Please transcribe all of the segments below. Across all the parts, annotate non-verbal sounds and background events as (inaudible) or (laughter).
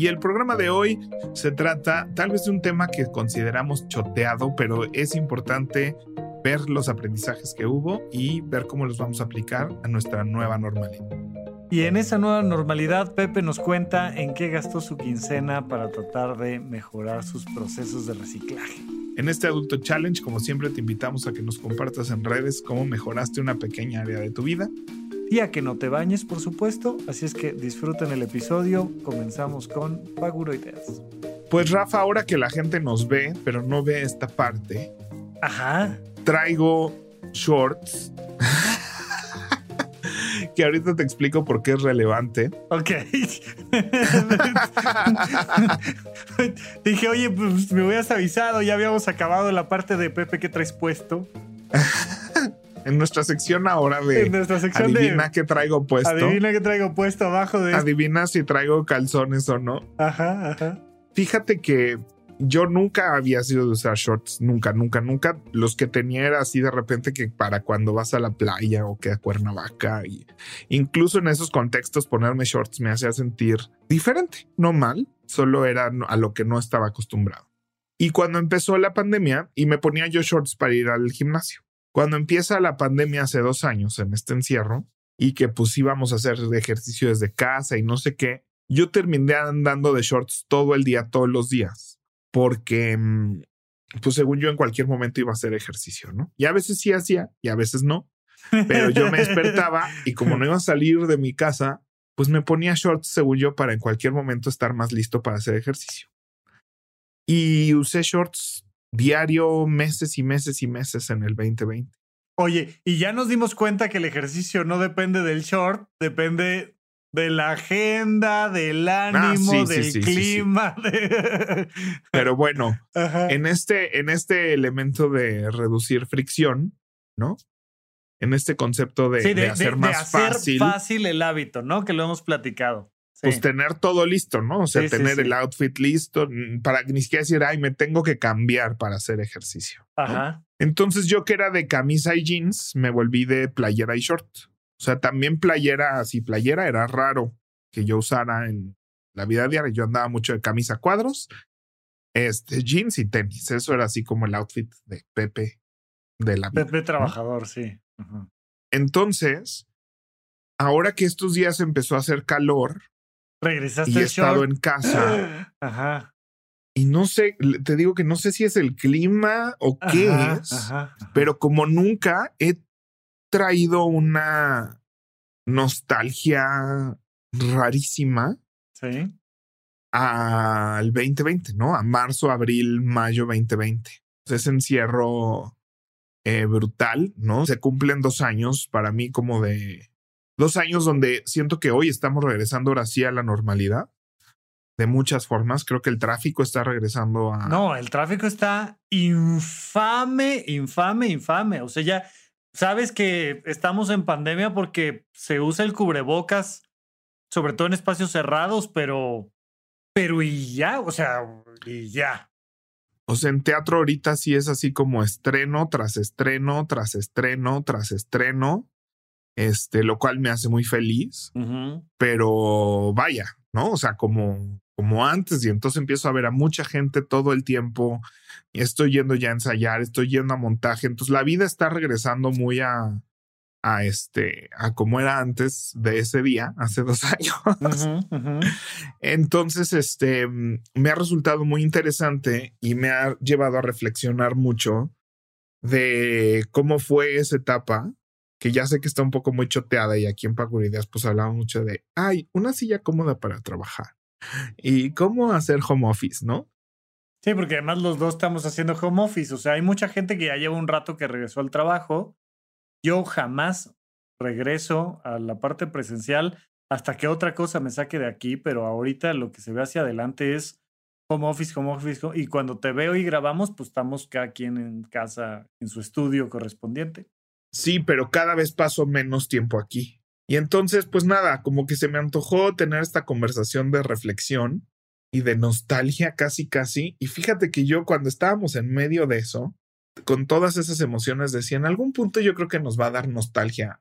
Y el programa de hoy se trata tal vez de un tema que consideramos choteado, pero es importante ver los aprendizajes que hubo y ver cómo los vamos a aplicar a nuestra nueva normalidad. Y en esa nueva normalidad, Pepe nos cuenta en qué gastó su quincena para tratar de mejorar sus procesos de reciclaje. En este Adulto Challenge, como siempre, te invitamos a que nos compartas en redes cómo mejoraste una pequeña área de tu vida y a que no te bañes, por supuesto. Así es que disfruten el episodio. Comenzamos con Paguro Ideas. Pues Rafa, ahora que la gente nos ve, pero no ve esta parte. Ajá. Traigo shorts. que ahorita te explico por qué es relevante. Ok. Dije, oye, pues me hubieras avisado, ya habíamos acabado la parte de Pepe que traes puesto. En nuestra sección ahora de en nuestra sección adivina de, qué traigo puesto. Adivina qué traigo puesto abajo de. Adivina si traigo calzones o no. Ajá, ajá. Fíjate que yo nunca había sido de usar shorts, nunca, nunca, nunca. Los que tenía era así de repente que para cuando vas a la playa o que a Cuernavaca y incluso en esos contextos ponerme shorts me hacía sentir diferente, no mal, solo era a lo que no estaba acostumbrado. Y cuando empezó la pandemia y me ponía yo shorts para ir al gimnasio. Cuando empieza la pandemia hace dos años en este encierro y que pues íbamos a hacer ejercicio desde casa y no sé qué, yo terminé andando de shorts todo el día, todos los días, porque mm, pues según yo en cualquier momento iba a hacer ejercicio, ¿no? Y a veces sí hacía y a veces no, pero yo me despertaba y como no iba a salir de mi casa, pues me ponía shorts según yo para en cualquier momento estar más listo para hacer ejercicio. Y usé shorts diario, meses y meses y meses en el 2020. Oye, y ya nos dimos cuenta que el ejercicio no depende del short, depende de la agenda, del ah, ánimo, del clima. (laughs) Pero bueno, en este, en este elemento de reducir fricción, ¿no? En este concepto de, hacer más fácil. fácil el hábito, ¿no? Que lo hemos platicado pues tener todo listo, ¿no? O sea, tener el outfit listo mm, para ni siquiera decir, ay, me tengo que cambiar para hacer ejercicio. Ajá. Entonces yo que era de camisa y jeans, me volví de playera y short. O sea, también playera, así playera era raro que yo usara en la vida diaria. Yo andaba mucho de camisa cuadros, este, jeans y tenis. Eso era así como el outfit de Pepe de la vida. Pepe trabajador, sí. Entonces, ahora que estos días empezó a hacer calor, Regresaste y he estado en casa. (gasps) Ajá. Y no sé, te digo que no sé si es el clima o qué es, pero como nunca he traído una nostalgia rarísima. Sí. Al 2020, ¿no? A marzo, abril, mayo 2020. Ese encierro eh, brutal, ¿no? Se cumplen dos años para mí como de Dos años donde siento que hoy estamos regresando ahora sí a la normalidad. De muchas formas. Creo que el tráfico está regresando a. No, el tráfico está infame, infame, infame. O sea, ya sabes que estamos en pandemia porque se usa el cubrebocas, sobre todo en espacios cerrados, pero. Pero y ya, o sea, y ya. O sea, en teatro ahorita sí es así como estreno tras estreno, tras estreno, tras estreno este, lo cual me hace muy feliz, pero vaya, ¿no? O sea, como, como antes, y entonces empiezo a ver a mucha gente todo el tiempo, estoy yendo ya a ensayar, estoy yendo a montaje, entonces la vida está regresando muy a, a este, a como era antes de ese día, hace dos (laughs) años. Entonces, este, me ha resultado muy interesante y me ha llevado a reflexionar mucho de cómo fue esa etapa que ya sé que está un poco muy choteada y aquí en Ideas pues hablamos mucho de, ay, una silla cómoda para trabajar y cómo hacer home office, ¿no? Sí, porque además los dos estamos haciendo home office, o sea, hay mucha gente que ya lleva un rato que regresó al trabajo. Yo jamás regreso a la parte presencial hasta que otra cosa me saque de aquí, pero ahorita lo que se ve hacia adelante es home office, home office, y cuando te veo y grabamos, pues estamos cada quien en casa, en su estudio correspondiente. Sí, pero cada vez paso menos tiempo aquí. Y entonces, pues nada, como que se me antojó tener esta conversación de reflexión y de nostalgia casi, casi. Y fíjate que yo cuando estábamos en medio de eso, con todas esas emociones, decía, en algún punto yo creo que nos va a dar nostalgia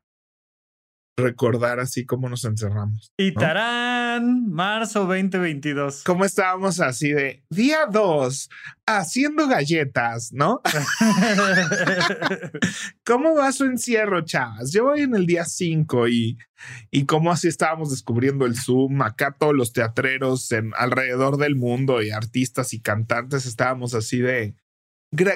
recordar así cómo nos encerramos. Y tarán, marzo 2022. ¿Cómo estábamos así de día 2 haciendo galletas, no? (laughs) ¿Cómo va su encierro, chavas? Yo voy en el día 5 y, y cómo así estábamos descubriendo el Zoom, acá todos los teatreros en alrededor del mundo y artistas y cantantes estábamos así de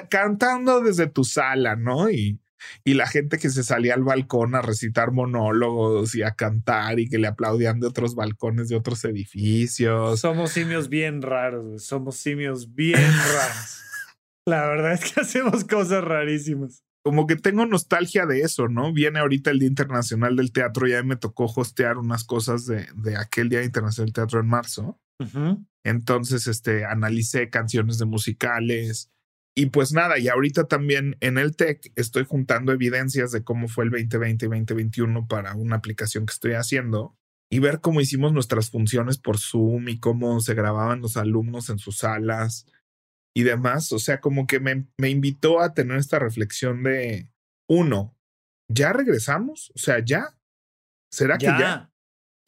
cantando desde tu sala, ¿no? Y y la gente que se salía al balcón a recitar monólogos y a cantar y que le aplaudían de otros balcones de otros edificios. Somos simios bien raros, somos simios bien (laughs) raros. La verdad es que hacemos cosas rarísimas. Como que tengo nostalgia de eso, ¿no? Viene ahorita el Día Internacional del Teatro, ya me tocó hostear unas cosas de, de aquel Día Internacional del Teatro en marzo. Entonces, este, analicé canciones de musicales, y pues nada, y ahorita también en el TEC estoy juntando evidencias de cómo fue el 2020 y 2021 para una aplicación que estoy haciendo y ver cómo hicimos nuestras funciones por Zoom y cómo se grababan los alumnos en sus salas y demás. O sea, como que me, me invitó a tener esta reflexión de, uno, ¿ya regresamos? O sea, ¿ya? ¿Será que ya?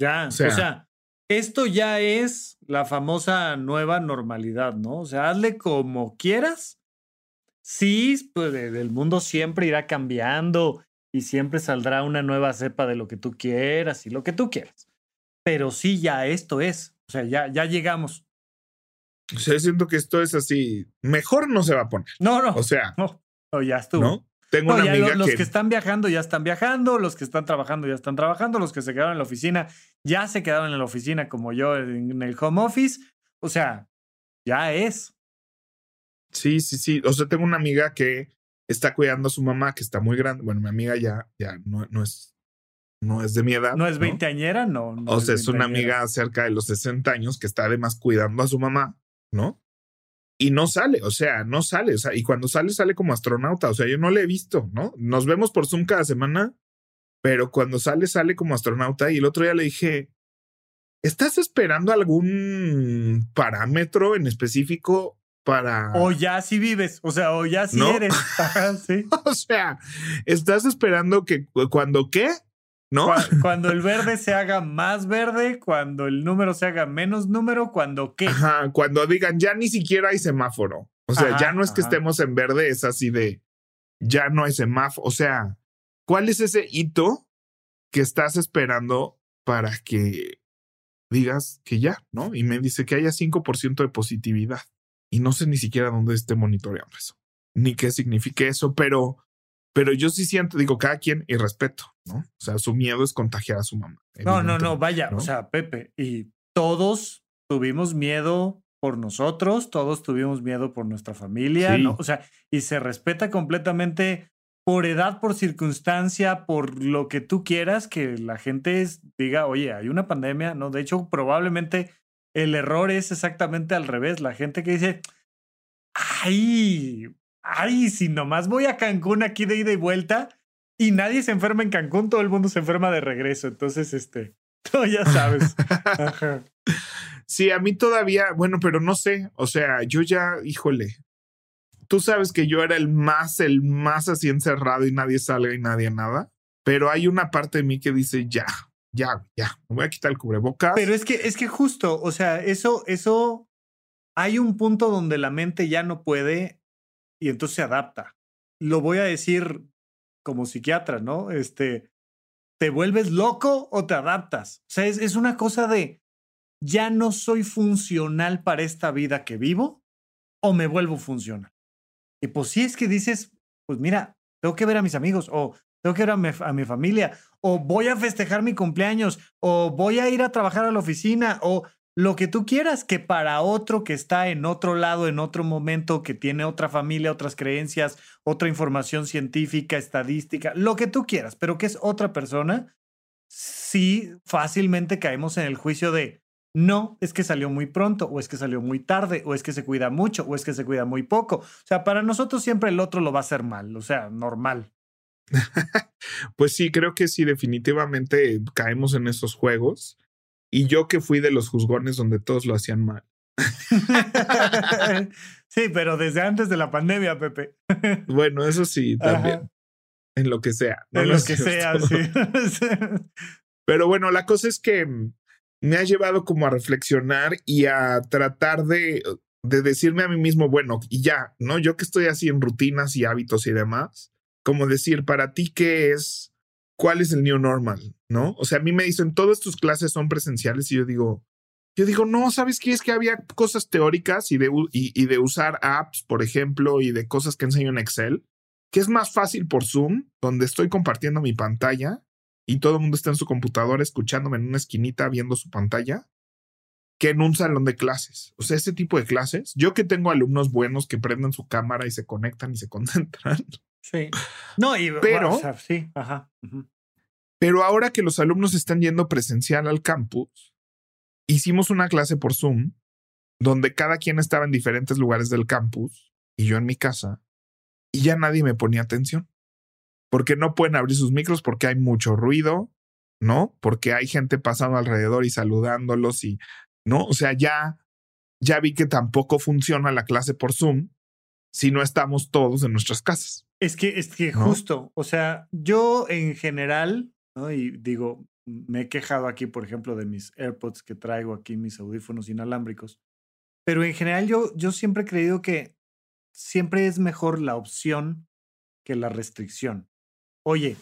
Ya, o sea, esto ya es la famosa nueva normalidad, ¿no? O sea, hazle como quieras Sí, pues el mundo siempre irá cambiando y siempre saldrá una nueva cepa de lo que tú quieras y lo que tú quieras. Pero sí, ya esto es. O sea, ya, ya llegamos. O sea, siento que esto es así. Mejor no se va a poner. No, no. O sea. (laughs) No, ya estuvo. ¿no? Tengo una amiga los que... están viajando ya están viajando, los que están trabajando ya están trabajando, los que se quedaron en la oficina ya se quedaron en la oficina como yo en el home office. O sea, ya es. Sí, sí, sí. O sea, tengo una amiga que está cuidando a su mamá, que está muy grande. Bueno, mi amiga ya, ya no, no es, no es de mi edad. ¿No es veinteañera? No. no. o sea, es, una amiga cerca de los 60 años que está además cuidando a su mamá, ¿no? Y no sale, o sea, no sale. O sea, y cuando sale, sale como astronauta. O sea, yo no le he visto, ¿no? Nos vemos por Zoom cada semana, pero cuando sale, sale como astronauta. Y el otro día le dije, ¿estás esperando algún parámetro en específico para. O ya si vives, o sea, o ya si eres. (laughs) ¿sí? o sea, estás esperando que cuando qué, ¿no? (laughs) Cuando, el verde se haga más verde, cuando el número se haga menos número, cuando qué. Ajá, cuando digan ya ni siquiera hay semáforo. O sea, ya no es que estemos en verde, es así de ya no hay semáforo. O sea, ¿cuál es ese hito que estás esperando para que digas que ya, ¿no? Y me dice que haya 5% de positividad y no sé ni siquiera dónde esté monitoreando eso, ni qué signifique eso, pero, pero yo sí siento, digo, cada quien y respeto, ¿no? O sea, su miedo es contagiar a su mamá. No, no, no, vaya, o sea, Pepe, y todos tuvimos miedo por nosotros, todos tuvimos miedo por nuestra familia, ¿no? O sea, y se respeta completamente por edad, por circunstancia, por lo que tú quieras, que la gente diga, oye, hay una pandemia, ¿no? De hecho, probablemente el error es exactamente al revés. La gente que dice, ay, ay, si nomás voy a Cancún aquí de ida y vuelta y nadie se enferma en Cancún, todo el mundo se enferma de regreso. Entonces, este, (laughs) tú ya sabes. Sí, a mí todavía, bueno, pero no sé, o sea, yo ya, híjole, tú sabes que yo era el más, el más así encerrado y nadie salga y nadie nada, pero hay una parte de mí que dice, ya, ya, ya, me voy a quitar el cubrebocas. Pero es que, es que justo, o sea, eso, eso, hay un punto donde la mente ya no puede y entonces se adapta. Lo voy a decir como psiquiatra, ¿no? Este, ¿te vuelves loco o te adaptas? O sea, es, es una cosa de, ya no soy funcional para esta vida que vivo o me vuelvo funcional. Y pues sí es que dices, pues mira, tengo que ver a mis amigos o tengo que ver a mi, familia, o voy a festejar mi cumpleaños, o voy a ir a trabajar a la oficina, o lo que tú quieras, que para otro que está en otro lado, en otro momento, que tiene otra familia, otras creencias, otra información científica, estadística, lo que tú quieras, pero que es otra persona, sí fácilmente caemos en el juicio de no, es que salió muy pronto, o es que salió muy tarde, o es que se cuida mucho, o es que se cuida muy poco. O sea, para nosotros siempre el otro lo va a hacer mal, o sea, normal. (laughs) pues sí, creo que sí, definitivamente caemos en esos juegos. Y yo que fui de los juzgones donde todos lo hacían mal. (laughs) sí, pero desde antes de la pandemia, Pepe. (laughs) bueno, eso sí, también. En lo que sea. en lo, que sea, sí. pero bueno, la cosa es que me ha llevado como a reflexionar y a tratar de, de decirme a mí mismo, bueno, y ya, ¿no? Yo que estoy así en rutinas y hábitos y demás, como decir, para ti, ¿qué es? ¿Cuál es el new normal? ¿No? O sea, a mí me dicen, todas tus clases son presenciales y yo digo, yo digo, no, ¿sabes qué? Es que había cosas teóricas y de, y, de usar apps, por ejemplo, y de cosas que enseño en Excel, que es más fácil por Zoom, donde estoy compartiendo mi pantalla y todo el mundo está en su computadora escuchándome en una esquinita viendo su pantalla, que en un salón de clases. O sea, ese tipo de clases, yo que tengo alumnos buenos que prenden su cámara y se conectan y se (laughs) concentran. Sí. No, y pero, sí, ajá. Pero ahora que los alumnos están yendo presencial al campus, hicimos una clase por Zoom donde cada quien estaba en diferentes lugares del campus y yo en mi casa y ya nadie me ponía atención. Porque no pueden abrir sus micros porque hay mucho ruido, ¿no? Porque hay gente pasando alrededor y saludándolos y, ¿no? O sea, ya, ya vi que tampoco funciona la clase por Zoom si no estamos todos en nuestras casas. Es que, es que justo, o sea, yo en general, ¿no? Y digo, me he quejado aquí, por ejemplo, de mis AirPods que traigo aquí, mis audífonos inalámbricos. Pero en general yo, yo siempre he creído que siempre es mejor la opción que la restricción. Oye,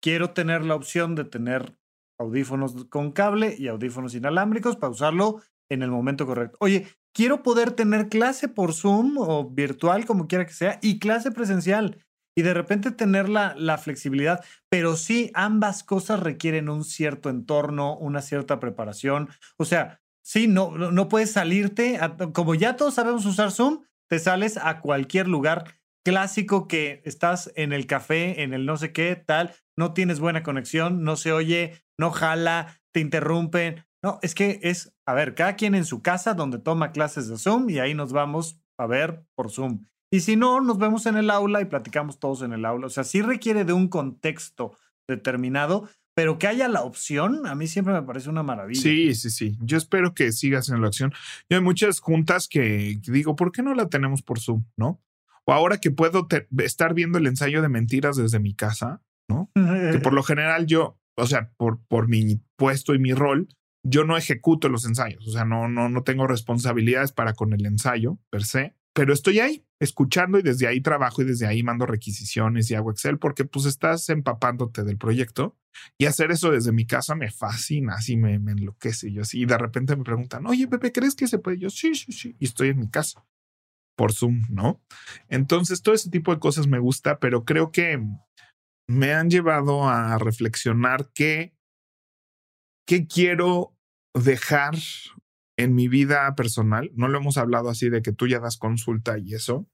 quiero tener la opción de tener audífonos con cable y audífonos inalámbricos para usarlo en el momento correcto. Oye, quiero poder tener clase por Zoom o virtual, como quiera que sea, y clase presencial y de repente tener la, flexibilidad, pero sí ambas cosas requieren un cierto entorno, una cierta preparación. O sea, sí, no, no puedes salirte, como ya todos sabemos usar Zoom, te sales a cualquier lugar clásico que estás en el café, en el no sé qué, tal, no tienes buena conexión, no se oye, no jala, te interrumpen. No, es que es, a ver, cada quien en su casa donde toma clases de Zoom y ahí nos vamos a ver por Zoom. Y si no, nos vemos en el aula y platicamos todos en el aula. O sea, sí requiere de un contexto determinado, pero que haya la opción, a mí siempre me parece una maravilla. Sí, sí, sí. Yo espero que sigas en la opción. Yo hay muchas juntas que digo, ¿por qué no la tenemos por Zoom? ¿No? O ahora que puedo estar viendo el ensayo de mentiras desde mi casa, ¿no? que por (laughs) lo general yo, o sea, por, por mi puesto y mi rol, yo no ejecuto los ensayos. O sea, no, no, no tengo responsabilidades para con el ensayo per se pero estoy ahí escuchando y desde ahí trabajo y desde ahí mando requisiciones y hago Excel porque pues estás empapándote del proyecto y hacer eso desde mi casa me fascina, así me, me enloquece. Yo así, y de repente me preguntan, oye, Pepe, ¿crees que se puede? Yo, sí, sí, sí. Y estoy en mi casa por Zoom, ¿no? Entonces, todo ese tipo de cosas me gusta, pero creo que me han llevado a reflexionar qué, qué quiero dejar en mi vida personal, no lo hemos hablado así de que tú ya das consulta y eso,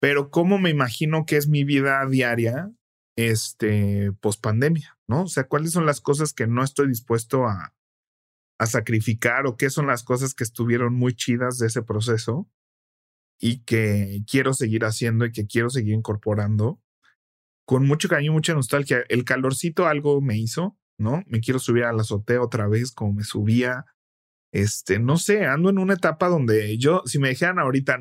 pero cómo me imagino que es mi vida diaria, este, post pandemia, ¿no? O sea, cuáles son las cosas que no estoy dispuesto a, a sacrificar o qué son las cosas que estuvieron muy chidas de ese proceso y que quiero seguir haciendo y que quiero seguir incorporando con mucho cariño, mucha nostalgia. El calorcito algo me hizo, ¿no? Me quiero subir a la azotea otra vez como me subía este, no sé, ando en una etapa donde yo, si me dijeran ahorita,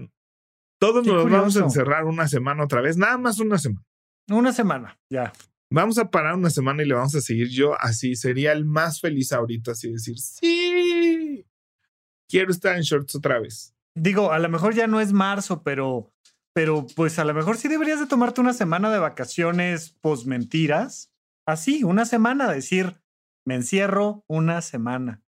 todos nos vamos a encerrar una semana otra vez, nada más una semana. Una semana, ya. Vamos a parar una semana y le vamos a seguir. Yo así sería el más feliz ahorita, así decir, sí, quiero estar en shorts otra vez. Digo, a lo mejor ya no es marzo, pero, pero pues a lo mejor sí deberías de tomarte una semana de vacaciones post mentiras. Así, una semana, decir, me encierro una semana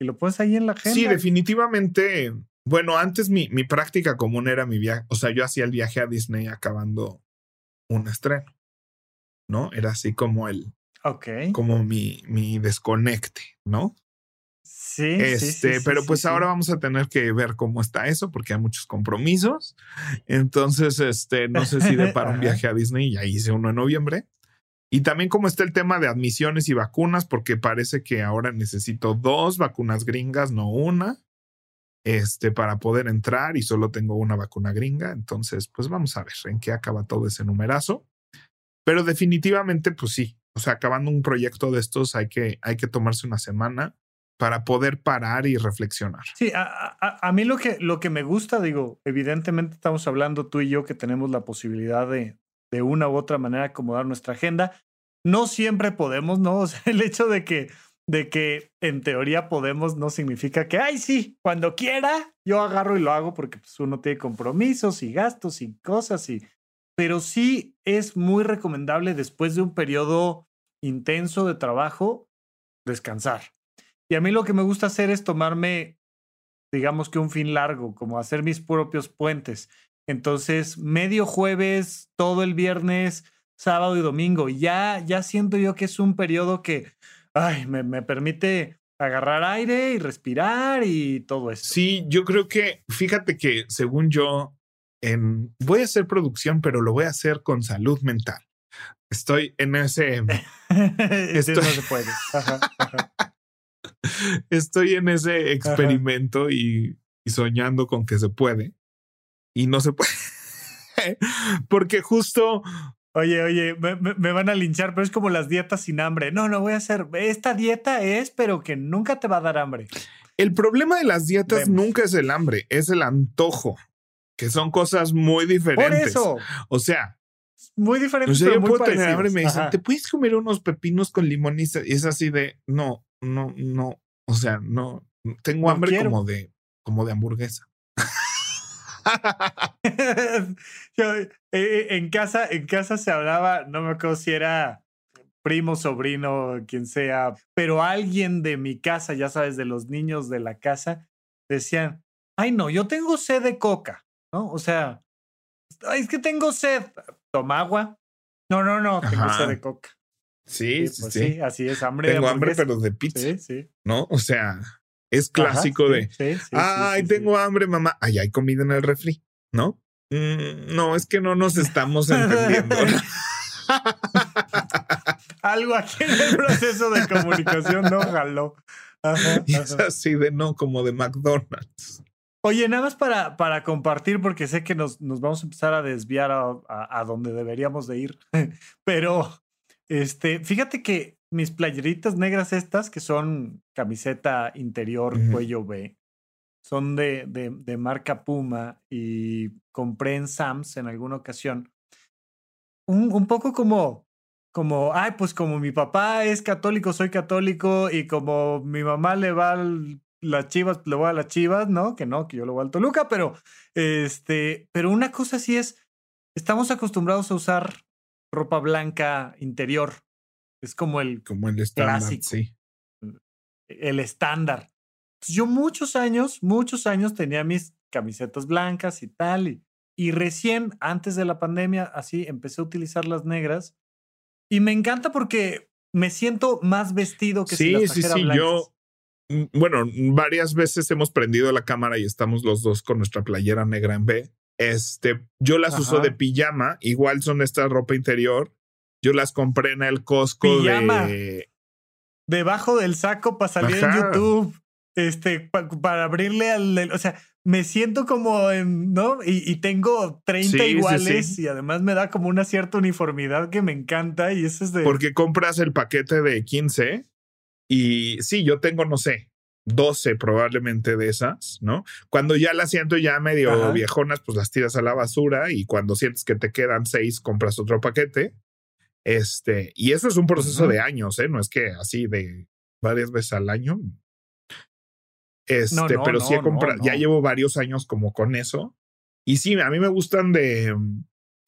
y lo pones ahí en la agenda. Sí, definitivamente. Bueno, antes mi, mi práctica común era mi viaje, o sea, yo hacía el viaje a Disney acabando un estreno, ¿no? Era así como el, ok, como mi, mi desconecte, ¿no? Sí, este, sí, pero pues ahora vamos a tener que ver cómo está eso, porque hay muchos compromisos. Entonces, este, no sé si (laughs) de para un viaje a Disney, ya hice uno en noviembre. Y también como está el tema de admisiones y vacunas, porque parece que ahora necesito dos vacunas gringas, no una, este, para poder entrar y solo tengo una vacuna gringa. Entonces, pues vamos a ver en qué acaba todo ese numerazo. Pero definitivamente, pues sí, o sea, acabando un proyecto de estos hay que, hay que tomarse una semana para poder parar y reflexionar. Sí, a, a, mí lo que, lo que me gusta, digo, evidentemente estamos hablando tú y yo que tenemos la posibilidad de, de una u otra manera acomodar nuestra agenda. No siempre podemos, ¿no? O sea, (laughs) el hecho de que, de que en teoría podemos no significa que, ay, sí, cuando quiera, yo agarro y lo hago porque pues, uno tiene compromisos y gastos y cosas y... Pero sí es muy recomendable después de un periodo intenso de trabajo, descansar. Y a mí lo que me gusta hacer es tomarme, digamos que un fin largo, como hacer mis propios puentes. Entonces, medio jueves, todo el viernes, sábado y domingo. Ya, ya siento yo que es un periodo que ay, me, me permite agarrar aire y respirar y todo eso. Sí, yo creo que, fíjate que según yo, en, voy a hacer producción, pero lo voy a hacer con salud mental. Estoy en ese... (laughs) estoy, no se puede. (laughs) estoy en ese experimento y, y soñando con que se puede y no se puede. (laughs) Porque justo. Oye, oye, me, van a linchar, pero es como las dietas sin hambre. No, no voy a hacer. Esta dieta es, pero que nunca te va a dar hambre. El problema de las dietas nunca es el hambre, es el antojo, que son cosas muy diferentes. Por eso. O sea, muy diferentes. O sea, yo puedo tener hambre y me dicen, ¿te puedes comer unos pepinos con limón? Y es así de, no, no, no. O sea, no. Tengo hambre como de, como de hamburguesa. (laughs) Eh, eh, en casa, en casa se hablaba, no me acuerdo si era primo, sobrino, quien sea, pero alguien de mi casa, ya sabes, de los niños de la casa, decían, ay no, yo tengo sed de coca, ¿no? O sea, es que tengo sed, toma agua. No, no, no, tengo sed de coca. Sí, sí, pues sí, así es, hambre. Tengo hambre, pero de pizza. Sí, sí. ¿No? O sea, es clásico de, ay, tengo hambre, mamá. Ay, hay comida en el refri, ¿no? Mm, no, es que no nos estamos entendiendo. (laughs) Algo aquí en el proceso de comunicación no jaló. (laughs) Es así de no, como de McDonald's. Oye, nada más para, para compartir, porque sé que nos, nos vamos a empezar a desviar a, a, a donde deberíamos de ir, (laughs) pero este, fíjate que mis playeritas negras estas, que son camiseta interior, cuello B, son de, de, de, marca Puma y compré en Sams en alguna ocasión. Un, un poco como, como, ay, pues como mi papá es católico, soy católico y como mi mamá le va a las chivas, le voy a las chivas, ¿no? Que no, que yo lo voy al Toluca, pero este, pero una cosa sí es, estamos acostumbrados a usar ropa blanca interior es como el, como el estándar, sí. El estándar. Yo muchos años, muchos años tenía mis camisetas blancas y tal. Y, y recién, antes de la pandemia, así empecé a utilizar las negras. Y me encanta porque me siento más vestido que sí, si las Sí, sí, sí. Yo, mm, bueno, varias veces hemos prendido la cámara y estamos los dos con nuestra playera negra en B. Este, yo las uso de pijama, igual son esta ropa interior yo las compré en el Costco de... Debajo del saco para salir en YouTube. Este, para abrirle al. O sea, me siento como en. ¿No? Y, tengo 30 iguales y además me da como una cierta uniformidad que me encanta y eso es de. Porque compras el paquete de 15 y sí, yo tengo, no sé, 12 probablemente de esas, ¿no? Cuando ya las siento ya medio viejonas, pues las tiras a la basura y cuando sientes que te quedan 6, compras otro paquete. Este, y eso es un proceso de años, ¿eh? No es que así de varias veces al año. Este, pero sí he comprado, ya llevo varios años como con eso. Y sí, a mí me gustan de.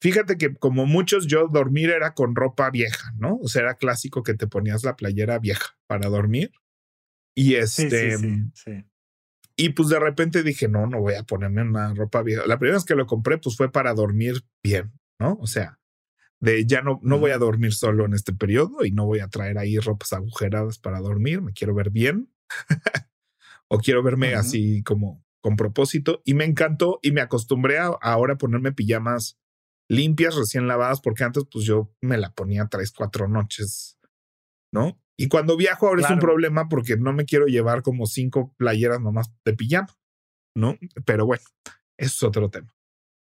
Fíjate que como muchos, yo dormir era con ropa vieja, ¿no? O sea, era clásico que te ponías la playera vieja para dormir. Y este. Sí, y pues de repente dije, no, no voy a ponerme una ropa vieja. La primera vez que lo compré, pues fue para dormir bien, ¿no? O sea, de ya no, no voy a dormir solo en este periodo y no voy a traer ahí ropas agujeradas para dormir, me quiero ver bien (laughs) o quiero verme así como con propósito y me encantó y me acostumbré a ahora ponerme pijamas limpias, recién lavadas, porque antes pues yo me la ponía tres, cuatro noches, ¿no? Y cuando viajo ahora es un problema porque no me quiero llevar como cinco playeras nomás de pijama, ¿no? Pero bueno, eso es otro tema.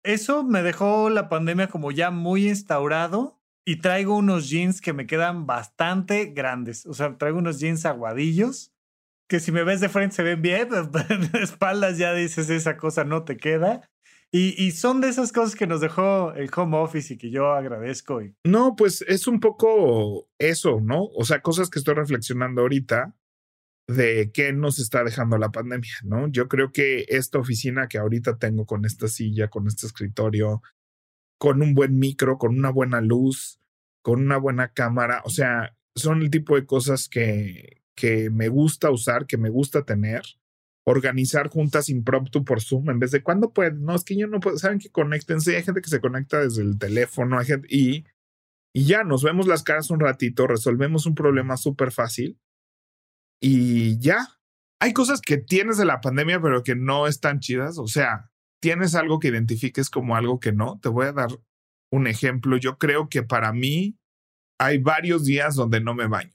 Eso me dejó la pandemia como ya muy instaurado y traigo unos jeans que me quedan bastante grandes. O sea, traigo unos jeans aguadillos que si me ves de frente se ven bien, (laughs) pero de espaldas ya dices esa cosa no te queda. Y, son de esas cosas que nos dejó el home office y que yo agradezco. No, pues es un poco eso, ¿no? O sea, cosas que estoy reflexionando ahorita de qué nos está dejando la pandemia, ¿no? Yo creo que esta oficina que ahorita tengo con esta silla, con este escritorio, con un buen micro, con una buena luz, con una buena cámara, o sea, son el tipo de cosas que, que me gusta usar, que me gusta tener organizar juntas impromptu por Zoom en vez de cuando pueden. No, es que yo no puedo. Saben que conéctense. Hay gente que se conecta desde el teléfono y, y ya nos vemos las caras un ratito, resolvemos un problema súper fácil y ya. Hay cosas que tienes de la pandemia, pero que no están chidas. O sea, tienes algo que identifiques como algo que no. Te voy a dar un ejemplo. Yo creo que para mí hay varios días donde no me baño.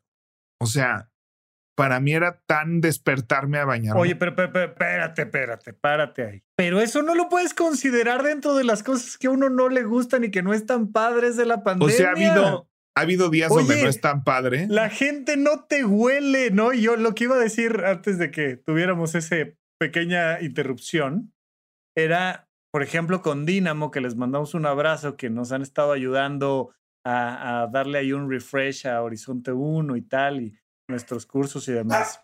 O sea, para mí era tan despertarme a bañar. Oye, pero, pero, espérate, espérate, párate ahí. Pero eso no lo puedes considerar dentro de las cosas que a uno no le gustan y que no están padres de la pandemia. O sea, ha habido, ha habido días donde no es tan padre. La gente no te huele, ¿no? Y yo lo que iba a decir antes de que tuviéramos esa pequeña interrupción era, por ejemplo, con Dynamo, que les mandamos un abrazo, que nos han estado ayudando a, a darle ahí un refresh a Horizonte 1 y tal. Y nuestros cursos y demás.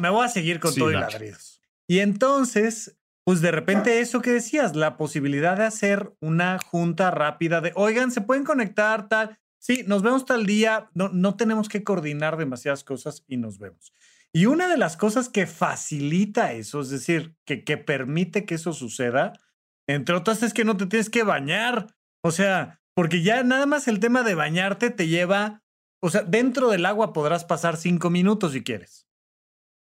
me, voy a seguir con todo y ladridos. Y entonces, pues de repente eso que decías, la posibilidad de hacer una junta rápida de, oigan, se pueden conectar tal. Sí, nos vemos tal día, no, no tenemos que coordinar demasiadas cosas y nos vemos. Y una de las cosas que facilita eso, es decir, que, que permite que eso suceda, entre otras, es que no te tienes que bañar. O sea, porque ya nada más el tema de bañarte te lleva o sea, dentro del agua podrás pasar cinco minutos si quieres.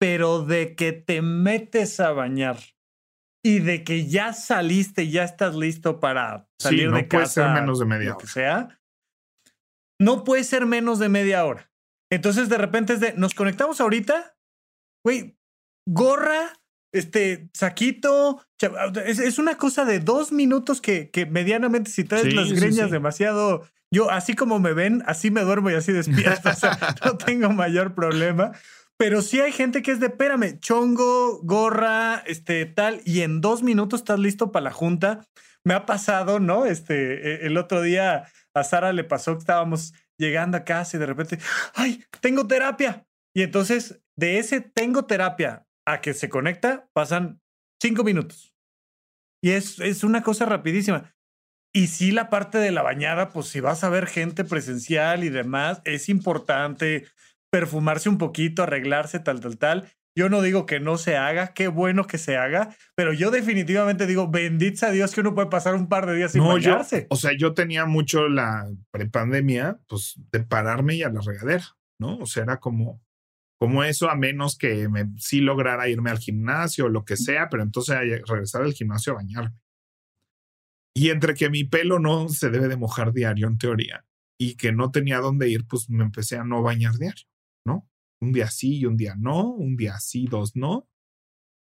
Pero de que te metes a bañar y de que ya saliste ya estás listo para salir sí, no puede ser menos de media hora. que sea, no puede ser menos de media hora. Entonces, de repente es de, nos conectamos ahorita, güey, gorra, este, saquito, es, una cosa de dos minutos que, que medianamente si traes las greñas demasiado yo, así como me ven, así me duermo y así (laughs) despierto. o sea, no tengo mayor problema. Pero sí hay gente que es de, espérame, chongo, gorra, este, tal, y en dos minutos estás listo para la junta. Me ha pasado, ¿no? Este, e, el otro día a Sara le pasó que estábamos llegando a casa y de repente, ¡ay, tengo terapia! Y entonces, de ese tengo terapia a que se conecta, pasan cinco minutos. Y es, es una cosa rapidísima. Y sí, la parte de la bañada, pues si vas a ver gente presencial y demás, es importante perfumarse un poquito, arreglarse, tal, tal, tal. Yo no digo que no se haga, qué bueno que se haga, pero yo definitivamente digo, bendito a Dios que uno puede pasar un par de días sin bañarse. o sea, yo tenía mucho la prepandemia, pues de pararme y a la regadera, ¿no? O sea, era como, como eso, a menos que me, sí lograra irme al gimnasio o lo que sea, pero entonces regresar al gimnasio a bañarme. Y entre que mi pelo no se debe de mojar diario en teoría y que no tenía dónde ir, pues me empecé a no bañar diario, ¿no? Un día sí y un día no, un día sí, dos no.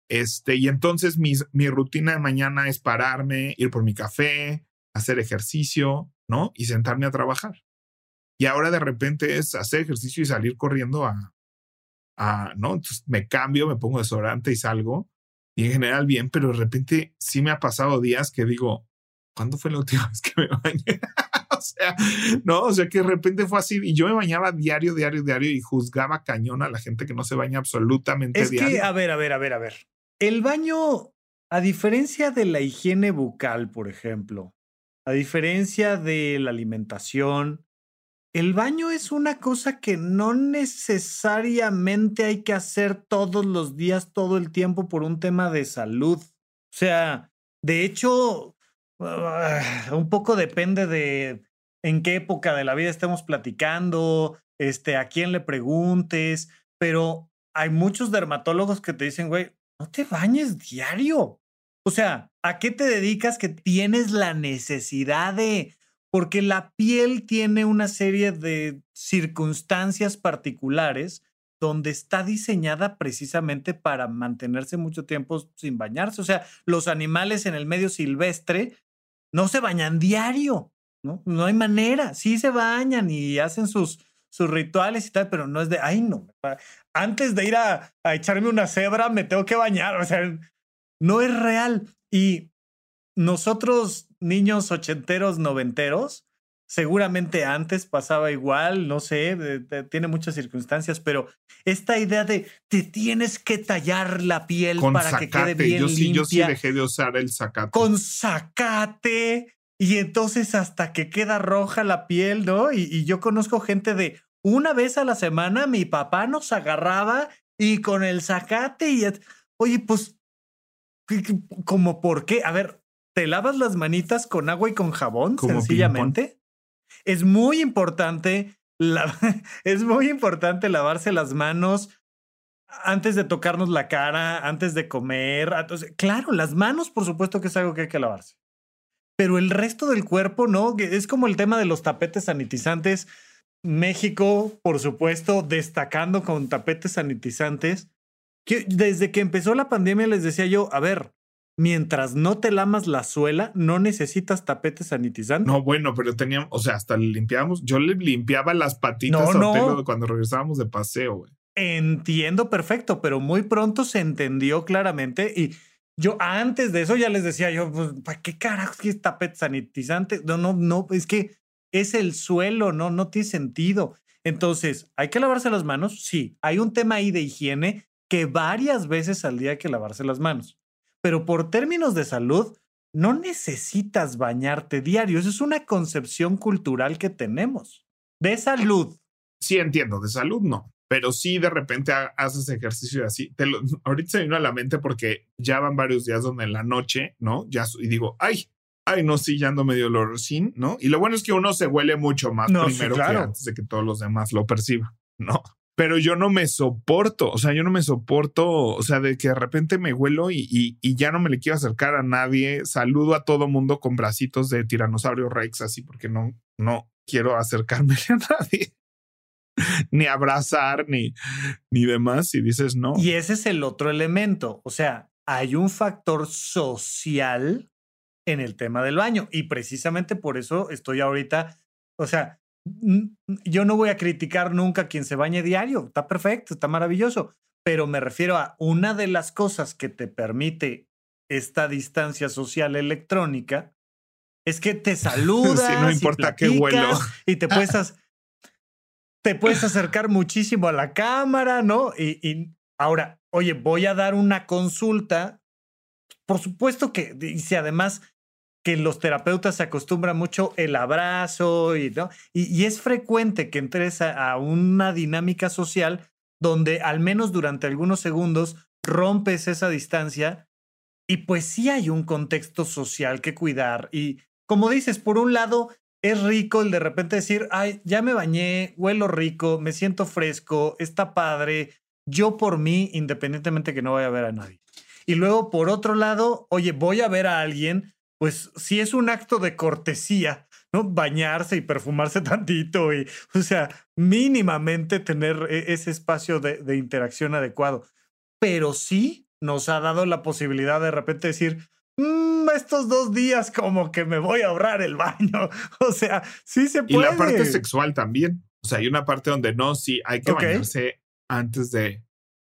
Este, y entonces mi rutina de mañana es pararme, ir por mi café, hacer ejercicio, ¿no? Y sentarme a trabajar. Y ahora de repente es hacer ejercicio y salir corriendo a, a ¿no? Entonces me cambio, me pongo desodorante y salgo. Y en general bien, pero de repente sí me ha pasado días que digo, ¿cuándo fue la última (laughs) vez que me bañé? (laughs) o sea, no, o sea que de repente fue así y yo me bañaba diario, diario, diario y juzgaba cañón a la gente que no se baña absolutamente es diario. que, a ver, a ver, a ver, a ver. El baño, a diferencia de la higiene bucal, por ejemplo, a diferencia de la alimentación, el baño es una cosa que no necesariamente hay que hacer todos los días, todo el tiempo por un tema de salud. O sea, de hecho, Ah, un poco depende de en qué época de la vida estemos platicando, este, a quién le preguntes, pero hay muchos dermatólogos que te dicen, güey, no te bañes diario. O sea, ¿a qué te dedicas que tienes la necesidad de... Porque la piel tiene una serie de circunstancias particulares donde está diseñada precisamente para mantenerse mucho tiempo sin bañarse. O sea, los animales en el medio silvestre no se bañan diario, ¿no? No hay manera. Sí se bañan y hacen sus, sus rituales y tal, pero no es de, ay, no, antes de ir a, a echarme una cebra me tengo que bañar. O sea, no es real. Y nosotros, niños ochenteros, noventeros, seguramente antes pasaba igual, no sé, tiene muchas circunstancias, pero esta idea de te tienes que tallar la piel para que quede bien yo sí, Yo sí dejé de usar el zacate. Con zacate. Y entonces hasta que queda roja la piel, ¿no? Y, y yo conozco gente de una vez a la semana mi papá nos agarraba y con el zacate y... Oye, pues ¿Como por qué? A ver, ¿te lavas las manitas con agua y con jabón sencillamente? Es muy importante, (laughs) es muy importante lavarse las manos antes de tocarnos la cara, antes de comer. claro, las manos, por supuesto que es algo que hay que lavarse. Pero el resto del cuerpo, no. Es como el tema de los tapetes sanitizantes. México, por supuesto, destacando con tapetes sanitizantes desde que empezó la pandemia les decía yo, a ver, mientras no te lamas la suela, no necesitas tapete sanitizante. No, bueno, pero teníamos, o sea, hasta le limpiábamos. Yo le limpiaba las patitas no, cuando regresábamos de paseo, güey. Entiendo perfecto, pero muy pronto se entendió claramente y yo antes de eso ya les decía yo, pues, ¿para qué carajo es tapete sanitizante? No, no, no, es que es el suelo, no, no tiene sentido. Entonces, ¿hay que lavarse las manos? Sí, hay un tema ahí de higiene que varias veces al día hay que lavarse las manos. Pero por términos de salud, no necesitas bañarte diario. Eso es una concepción cultural que tenemos. De salud. Sí, entiendo, de salud no. Pero sí de repente haces ejercicio así. Te lo, (laughs) ahorita se me vino a la mente porque ya van varios días donde en la noche, ¿no? Ya y digo, ay, ay, no, sí, ya ando medio olorcín, ¿no? Y lo bueno es que uno se huele mucho más primero que antes de que todos los demás lo perciban, ¿no? pero yo no me soporto, o sea, yo no me soporto, o sea, de que de repente me huelo y, y, ya no me le quiero acercar a nadie, saludo a todo mundo con bracitos de tiranosaurio rex, así, porque no, no quiero acercarme (laughs) a nadie, (laughs) ni abrazar, ni, ni demás, y dices no. Y ese es el otro elemento, o sea, hay un factor social en el tema del baño, y precisamente por eso estoy ahorita, o sea, yo no voy a criticar nunca a quien se bañe diario, está perfecto, está maravilloso, pero me refiero a una de las cosas que te permite esta distancia social electrónica es que te (laughs) saludas, no importa qué vuelo y te puedes te puedes acercar muchísimo a la cámara, ¿no? Y, ahora, oye, voy a dar una consulta. Por supuesto que, y si además que los terapeutas se acostumbran mucho el abrazo y, ¿no? y, es frecuente que entres a, una dinámica social donde al menos durante algunos segundos rompes esa distancia y pues sí hay un contexto social que cuidar y como dices, por un lado es rico el de repente decir, ay, ya me bañé, huelo rico, me siento fresco, está padre, yo por mí, independientemente que no vaya a ver a nadie. Y luego, por otro lado, oye, voy a ver a alguien pues si es un acto de cortesía, ¿no? Bañarse y perfumarse (laughs) tantito y, o sea, mínimamente tener e, ese espacio de, interacción adecuado. Pero sí nos ha dado la posibilidad de repente decir, mm, estos dos días como que me voy a ahorrar el baño. (laughs) O sea, sí se puede. Y la parte sexual también. O sea, hay una parte donde no, sí, hay que bañarse antes de...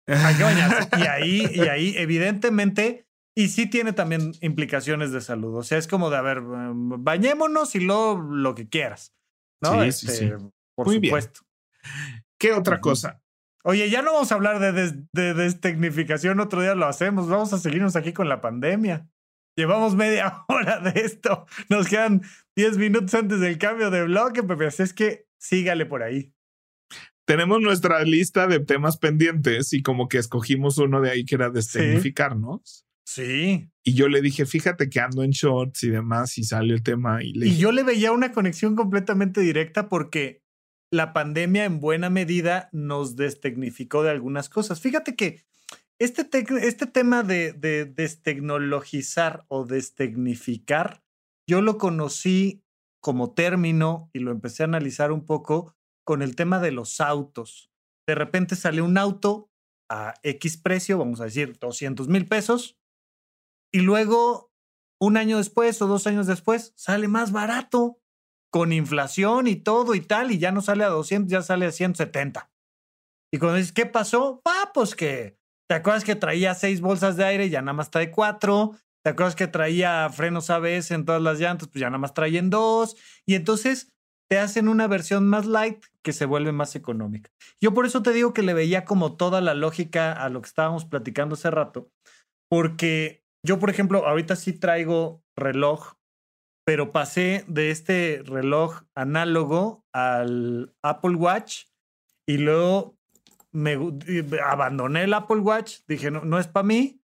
Hay que bañarse. (laughs) Y ahí, y ahí, evidentemente, y sí tiene también implicaciones de salud. O sea, es como de, a ver, em, bañémonos y luego lo que quieras. ¿no? Sí, sí, este, sí. Por supuesto. ¿Qué otra cosa? Oye, ya no vamos a hablar de, de, destecnificación, otro día lo hacemos. Vamos a seguirnos aquí con la pandemia. Llevamos media (laughs) hora de esto. Nos quedan 10 minutos antes del cambio de bloque, Pepe. Así es que sígale por ahí. Tenemos nuestra lista de temas pendientes y como que escogimos uno de ahí que era destecnificarnos. Sí. Y yo le dije, fíjate que ando en shorts y demás, y salió el tema. Y, y yo le veía una conexión completamente directa porque la pandemia en buena medida nos destecnificó de algunas cosas. Fíjate que este, este tema de, de destecnologizar o destecnificar, yo lo conocí como término y lo empecé a analizar un poco con el tema de los autos. De repente sale un auto a X precio, vamos a decir 200 mil pesos, y luego un año después o dos años después sale más barato, con inflación y todo y tal, y ya no sale a 200, ya sale a 170. Y cuando dices, ¿qué pasó? Ah, pues que, ¿te acuerdas que traía seis bolsas de aire ya nada más trae cuatro? ¿Te acuerdas que traía frenos ABS en todas las llantas? Pues ya nada más traen dos. Y entonces te hacen una versión más light que se vuelve más económica. Yo por eso te digo que le veía como toda la lógica a lo que estábamos platicando hace rato, porque yo, por ejemplo, ahorita sí traigo reloj, pero pasé de este reloj análogo al Apple Watch y luego me abandoné el Apple Watch, dije, no, no es para mí,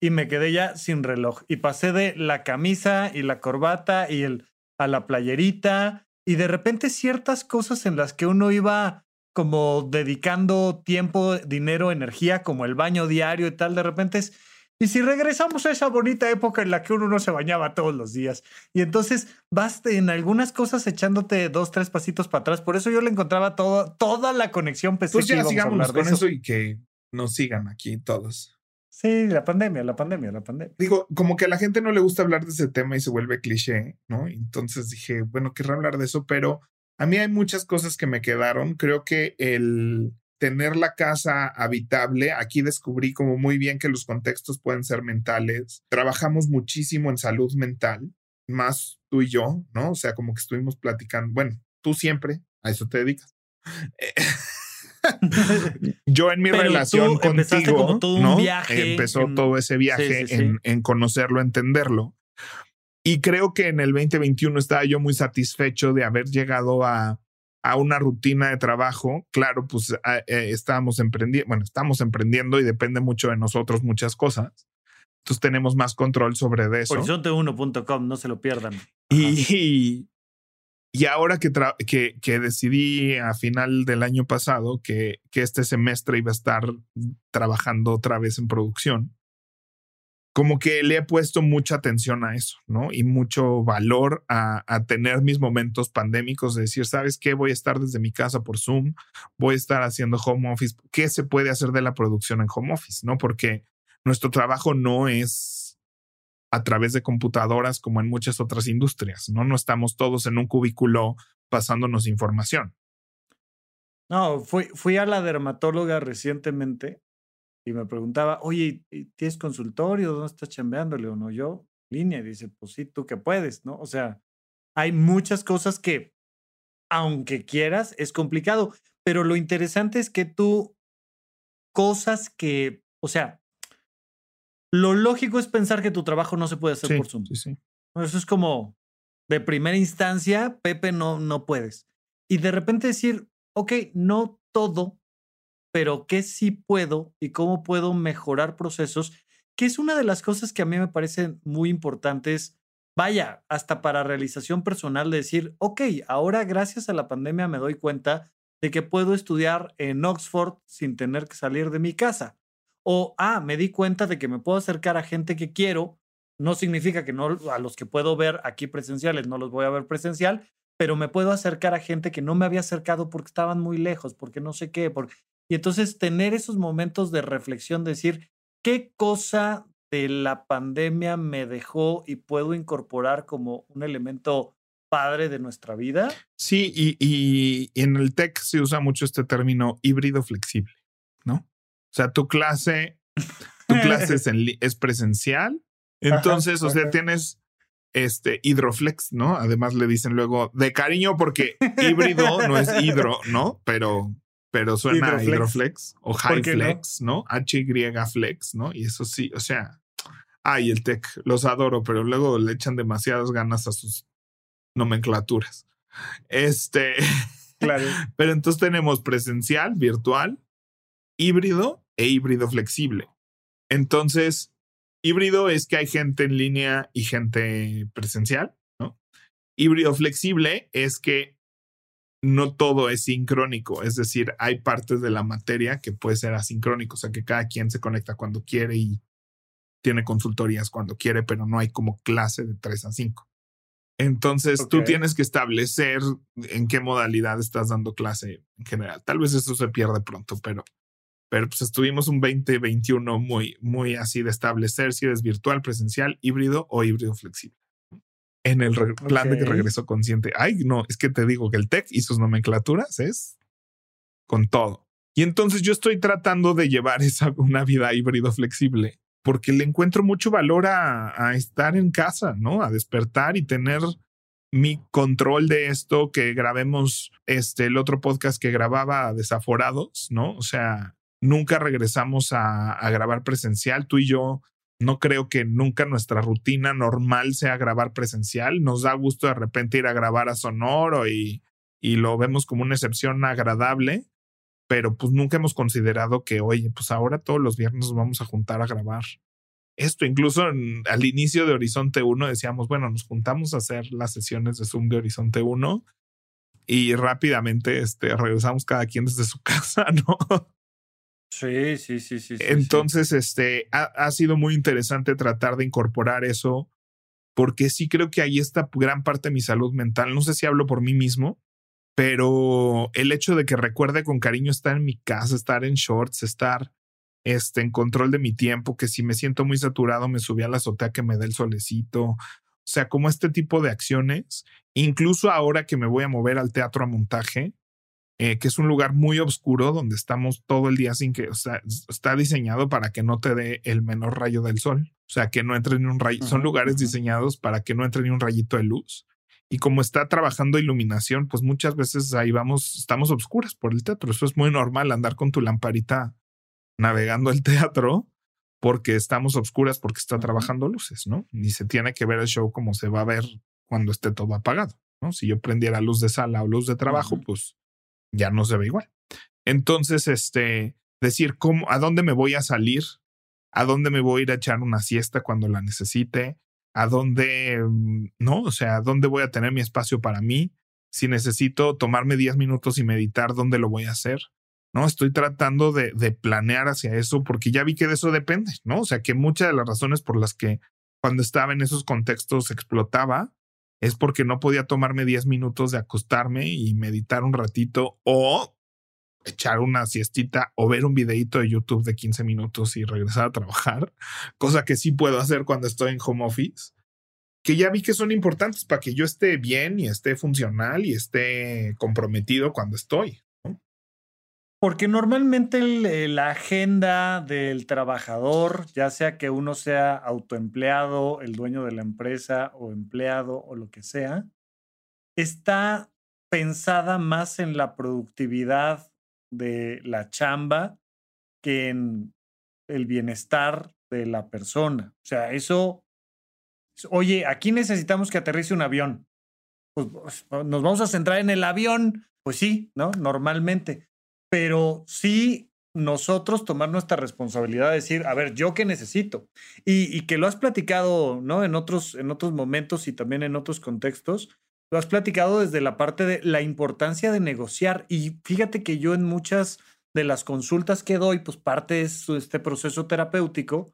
y me quedé ya sin reloj. Y pasé de la camisa y la corbata y el, a la playerita y de repente ciertas cosas en las que uno iba como dedicando tiempo, dinero, energía, como el baño diario y tal, de repente es, y si regresamos a esa bonita época en la que uno no se bañaba todos los días, y entonces vas en algunas cosas echándote dos, tres pasitos para atrás, por eso yo le encontraba todo, toda la conexión Pues ya sigamos con eso y que nos sigan aquí todos. Sí, la pandemia, la pandemia, la pandemia. Digo, como que a la gente no le gusta hablar de ese tema y se vuelve cliché, ¿no? Entonces dije, bueno, querrá hablar de eso, pero a mí hay muchas cosas que me quedaron. Creo que el tener la casa habitable, aquí descubrí como muy bien que los contextos pueden ser mentales. Trabajamos muchísimo en salud mental, más tú y yo, ¿no? O sea, como que estuvimos platicando, bueno, tú siempre a eso te dedicas. (laughs) yo en mi relación contigo, ¿no? Empezó todo ese viaje En, conocerlo, entenderlo. Y creo que en el 2021 estaba yo muy satisfecho de haber llegado a, a una rutina de trabajo. Claro, pues eh, estábamos emprendiendo, bueno, estamos emprendiendo y depende mucho de nosotros muchas cosas. Entonces tenemos más control sobre eso. Horizonte1.com, no se lo pierdan. Y, (laughs) y ahora que, que, que, decidí a final del año pasado que, que este semestre iba a estar trabajando otra vez en producción, como que le he puesto mucha atención a eso, ¿no? Y mucho valor a, tener mis momentos pandémicos, de decir, ¿sabes qué? Voy a estar desde mi casa por Zoom, voy a estar haciendo home office. ¿Qué se puede hacer de la producción en home office? ¿No? Porque nuestro trabajo no es a través de computadoras como en muchas otras industrias, ¿no? No estamos todos en un cubículo pasándonos información. No, fui a la dermatóloga recientemente y me preguntaba, oye, ¿tienes consultorio? ¿Dónde estás chambeándole o no? Yo, línea, y dice, pues sí, tú que puedes, ¿no? O sea, hay muchas cosas que, aunque quieras, es complicado, pero lo interesante es que tú, cosas que, o sea, lo lógico es pensar que tu trabajo no se puede hacer por Zoom. Sí, sí. Eso es como de primera instancia, Pepe, no, no puedes. Y de repente decir, ok, no todo, pero qué sí puedo y cómo puedo mejorar procesos, que es una de las cosas que a mí me parecen muy importantes. Vaya, hasta para realización personal de decir, ok, ahora gracias a la pandemia me doy cuenta de que puedo estudiar en Oxford sin tener que salir de mi casa. O, ah, me di cuenta de que me puedo acercar a gente que quiero. No significa que no a los que puedo ver aquí presenciales no los voy a ver presencial, pero me puedo acercar a gente que no me había acercado porque estaban muy lejos, porque no sé qué. Porque... Y entonces tener esos momentos de reflexión, decir, ¿qué cosa de la pandemia me dejó y puedo incorporar como un elemento padre de nuestra vida? Sí, y, y en el tech se usa mucho este término híbrido flexible, ¿no? O sea, tu clase, tu clase es, (laughs) es presencial. Entonces, o sea, tienes este hidroflex, ¿no? Además le dicen luego de cariño porque híbrido no es hidro, ¿no? Pero, pero suena hidroflex, hidroflex o highflex, no? ¿no? HY flex, ¿no? Y eso sí, o sea, ay, el tech, los adoro, pero luego le echan demasiadas ganas a sus nomenclaturas. Este, (laughs) claro. pero entonces tenemos presencial, virtual, híbrido e híbrido flexible. Entonces, híbrido es que hay gente en línea y gente presencial, ¿no? Híbrido flexible es que no todo es sincrónico, es decir, hay partes de la materia que puede ser asincrónico, o sea que cada quien se conecta cuando quiere y tiene consultorías cuando quiere, pero no hay como clase de 3 a 5. Entonces tú tienes que establecer en qué modalidad estás dando clase en general. Tal vez eso se pierde pronto, pero, pero pues estuvimos un 2021 muy, muy así de establecer si eres virtual, presencial, híbrido o híbrido flexible. En el plan de regreso consciente. Ay, no, es que te digo que el TEC y sus nomenclaturas es con todo. Y entonces yo estoy tratando de llevar (laughs) esa una vida híbrido flexible porque le encuentro mucho valor a, estar en casa, ¿no? A despertar y tener mi control de esto que grabemos este el otro podcast que grababa desaforados, ¿no? O sea, nunca regresamos a, a, grabar presencial. Tú y yo no creo que nunca nuestra rutina normal sea grabar presencial. Nos da gusto de repente ir a grabar a Sonoro y, y lo vemos como una excepción agradable pero pues nunca hemos considerado que, oye, pues ahora todos los viernes nos vamos a juntar a grabar esto. Incluso al inicio de Horizonte 1 decíamos, bueno, nos juntamos a hacer las sesiones de Zoom de Horizonte 1 y rápidamente este, regresamos cada quien desde su (laughs) casa, ¿no? Sí, sí, sí, sí. Entonces, este, ha, sido muy interesante tratar de incorporar eso porque sí creo que ahí está gran parte de mi salud mental. No sé si hablo por mí mismo, pero el hecho de que recuerde con cariño estar en mi casa, estar en shorts, estar este, en control de mi tiempo, que si me siento muy saturado me subí a la azotea que me dé el solecito, o sea, como este tipo de acciones, incluso ahora que me voy a mover al teatro a montaje, eh, que es un lugar muy oscuro donde estamos todo el día sin que, o sea, está diseñado para que no te dé el menor rayo del sol, o sea, que no entre ni un rayo, son lugares diseñados para que no entre ni un rayito de luz. Y como está trabajando iluminación, pues muchas veces ahí vamos, estamos oscuras por el teatro. Eso es muy normal, andar con tu lamparita navegando el (laughs) teatro porque estamos oscuras porque está trabajando luces, ¿no? Y se tiene que ver el show como se va a ver cuando esté todo apagado, ¿no? Si yo prendiera luz de sala o luz de trabajo, pues ya no se ve igual. Entonces, este, decir cómo, a dónde me voy a salir, a dónde me voy a ir a echar una siesta cuando la necesite, a dónde, mm, ¿no? O sea, dónde voy a tener mi espacio para mí, si necesito tomarme 10 minutos y meditar, dónde lo voy a hacer, ¿no? Estoy tratando de, de, planear hacia eso porque ya vi que de eso depende, ¿no? O sea, que muchas de las razones por las que cuando estaba en esos contextos explotaba es porque no podía tomarme 10 minutos de acostarme y meditar un ratito o echar una siestita o ver un videito de YouTube de 15 minutos y regresar a trabajar, (laughs) cosa que sí puedo hacer cuando estoy en home office, que ya vi que son importantes para que yo esté bien y esté funcional y esté comprometido cuando estoy. Porque normalmente eh, la agenda del trabajador, ya sea que uno sea autoempleado, el dueño de la empresa o empleado o lo que sea, está pensada más en la productividad de la chamba que en el bienestar de la persona. O sea, eso, oye, aquí necesitamos que aterrice un avión. Pues, pues nos vamos a centrar en el avión. Pues sí, ¿no? Normalmente. Pero sí nosotros tomar nuestra responsabilidad de decir, a ver, ¿yo qué necesito? Y, que lo has platicado, ¿no? En otros, en otros momentos y también en otros contextos, lo has platicado desde la parte de la importancia de negociar. Y fíjate que yo en muchas de las consultas que doy, pues parte es este proceso terapéutico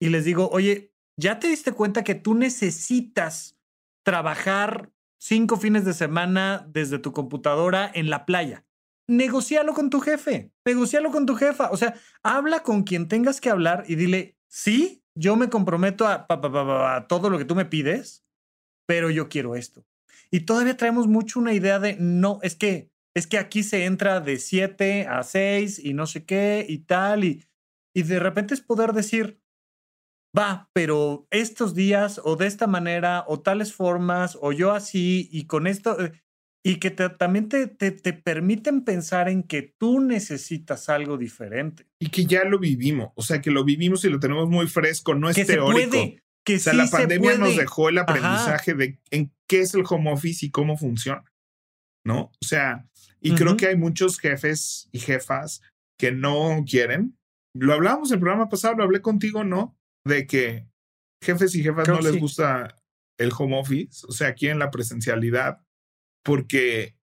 y les digo, oye, ¿ya te diste cuenta que tú necesitas trabajar cinco fines de semana desde tu computadora en la playa? Negocialo con tu jefe, negocialo con tu jefa. O sea, habla con quien tengas que hablar y dile, sí, yo me comprometo a, a todo lo que tú me pides, pero yo quiero esto. Y todavía traemos mucho una idea de, no, es que, es que aquí se entra de 7 a 6 y no sé qué y tal. Y, y de repente es poder decir, va, pero estos días o de esta manera o tales formas o yo así y con esto eh, y que también te, te, te, permiten pensar en que tú necesitas algo diferente. Y que ya lo vivimos, o sea, que lo vivimos y lo tenemos muy fresco, no es que teórico. Se puede, que o sea, la pandemia nos dejó el aprendizaje de en qué es el home office y cómo funciona, ¿no? O sea, y creo que hay muchos jefes y jefas que no quieren. Lo hablábamos en el programa pasado, lo hablé contigo, ¿no? De que jefes y jefas no les gusta el home office, o sea, quieren la presencialidad, porque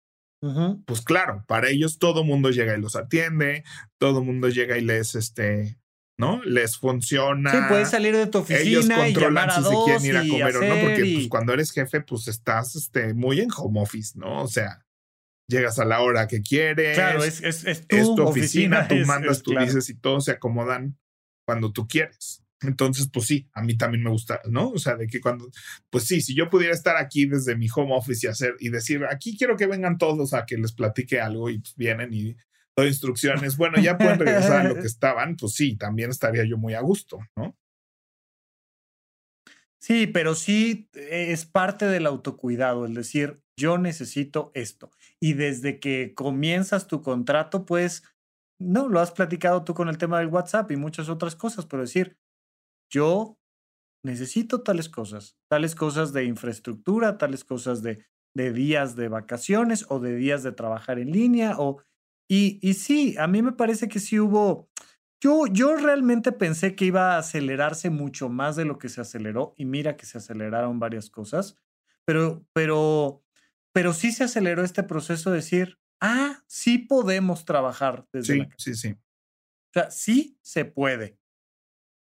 Pues claro, para ellos todo mundo llega y los atiende, todo mundo llega y les, este, ¿no? Les funciona. Sí, puedes salir de tu oficina Ellos controlan y llamar a si se quieren ir a comer o no, porque y- pues, cuando eres jefe, pues estás este, muy en home office, ¿no? O sea, llegas a la hora que quieres. Claro, es, es, es tu, es tu oficina, tú (laughs) mandas, tú claro. dices y todos se acomodan cuando tú quieres. Entonces, pues sí, a mí también me gusta, ¿no? O sea, de que cuando, pues sí, si yo pudiera estar aquí desde mi home office y hacer y decir, aquí quiero que vengan todos a que les platique algo y pues vienen y doy instrucciones, bueno, ya pueden regresar a lo que (laughs) estaban, pues sí, también estaría yo muy a gusto, ¿no? Sí, pero sí eh, es parte del autocuidado, el decir, yo necesito esto. Y desde que comienzas tu contrato, pues, no, lo has platicado tú con el tema del WhatsApp y muchas otras cosas, pero decir, yo necesito tales cosas, tales cosas de infraestructura, tales cosas de, de días de vacaciones o de días de trabajar en línea. O, y, y sí, a mí me parece que sí hubo, yo, yo realmente pensé que iba a acelerarse mucho más de lo que se aceleró y mira que se aceleraron varias cosas, pero, pero, pero sí se aceleró este proceso de decir, ah, sí podemos trabajar desde Sí, la casa. sí, sí. O sea, sí se puede.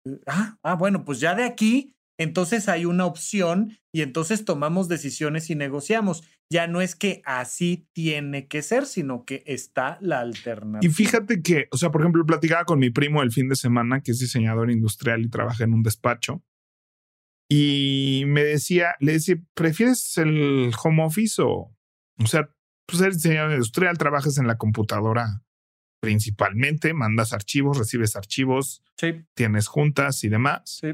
Eh, Ah, ah, bueno, pues ya de aquí, entonces hay una opción y entonces tomamos decisiones y negociamos. Ya no es que así tiene que ser, sino que está la alternativa. Y fíjate que, o sea, por ejemplo, platicaba con mi primo el fin de semana, que es diseñador industrial y trabaja en un despacho. Y me decía, le decía, ¿prefieres el home office o, o sea, pues eres diseñador industrial, trabajas en la computadora principalmente, mandas archivos, recibes archivos, Sí, tienes juntas y demás. sí.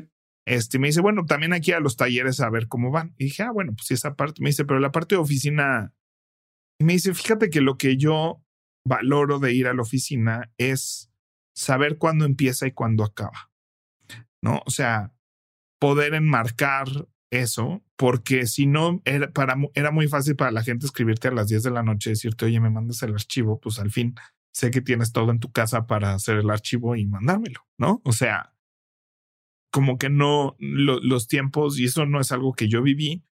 Este me dice, bueno, también aquí a los talleres a ver cómo van. Y dije, ah, bueno, pues esa parte. Me dice, pero la parte de oficina. Y me dice, fíjate que lo que yo valoro de ir a la oficina es saber cuándo empieza y cuándo acaba. ¿No? O sea, poder enmarcar eso, porque si no, era, para, era muy fácil para la gente escribirte a las 10 de la noche y decirte, oye, me mandas el archivo, pues al fin sé que tienes todo en tu casa para hacer el archivo y mandármelo, ¿no? O sea, como que no lo- los tiempos, y eso no es algo que yo viví,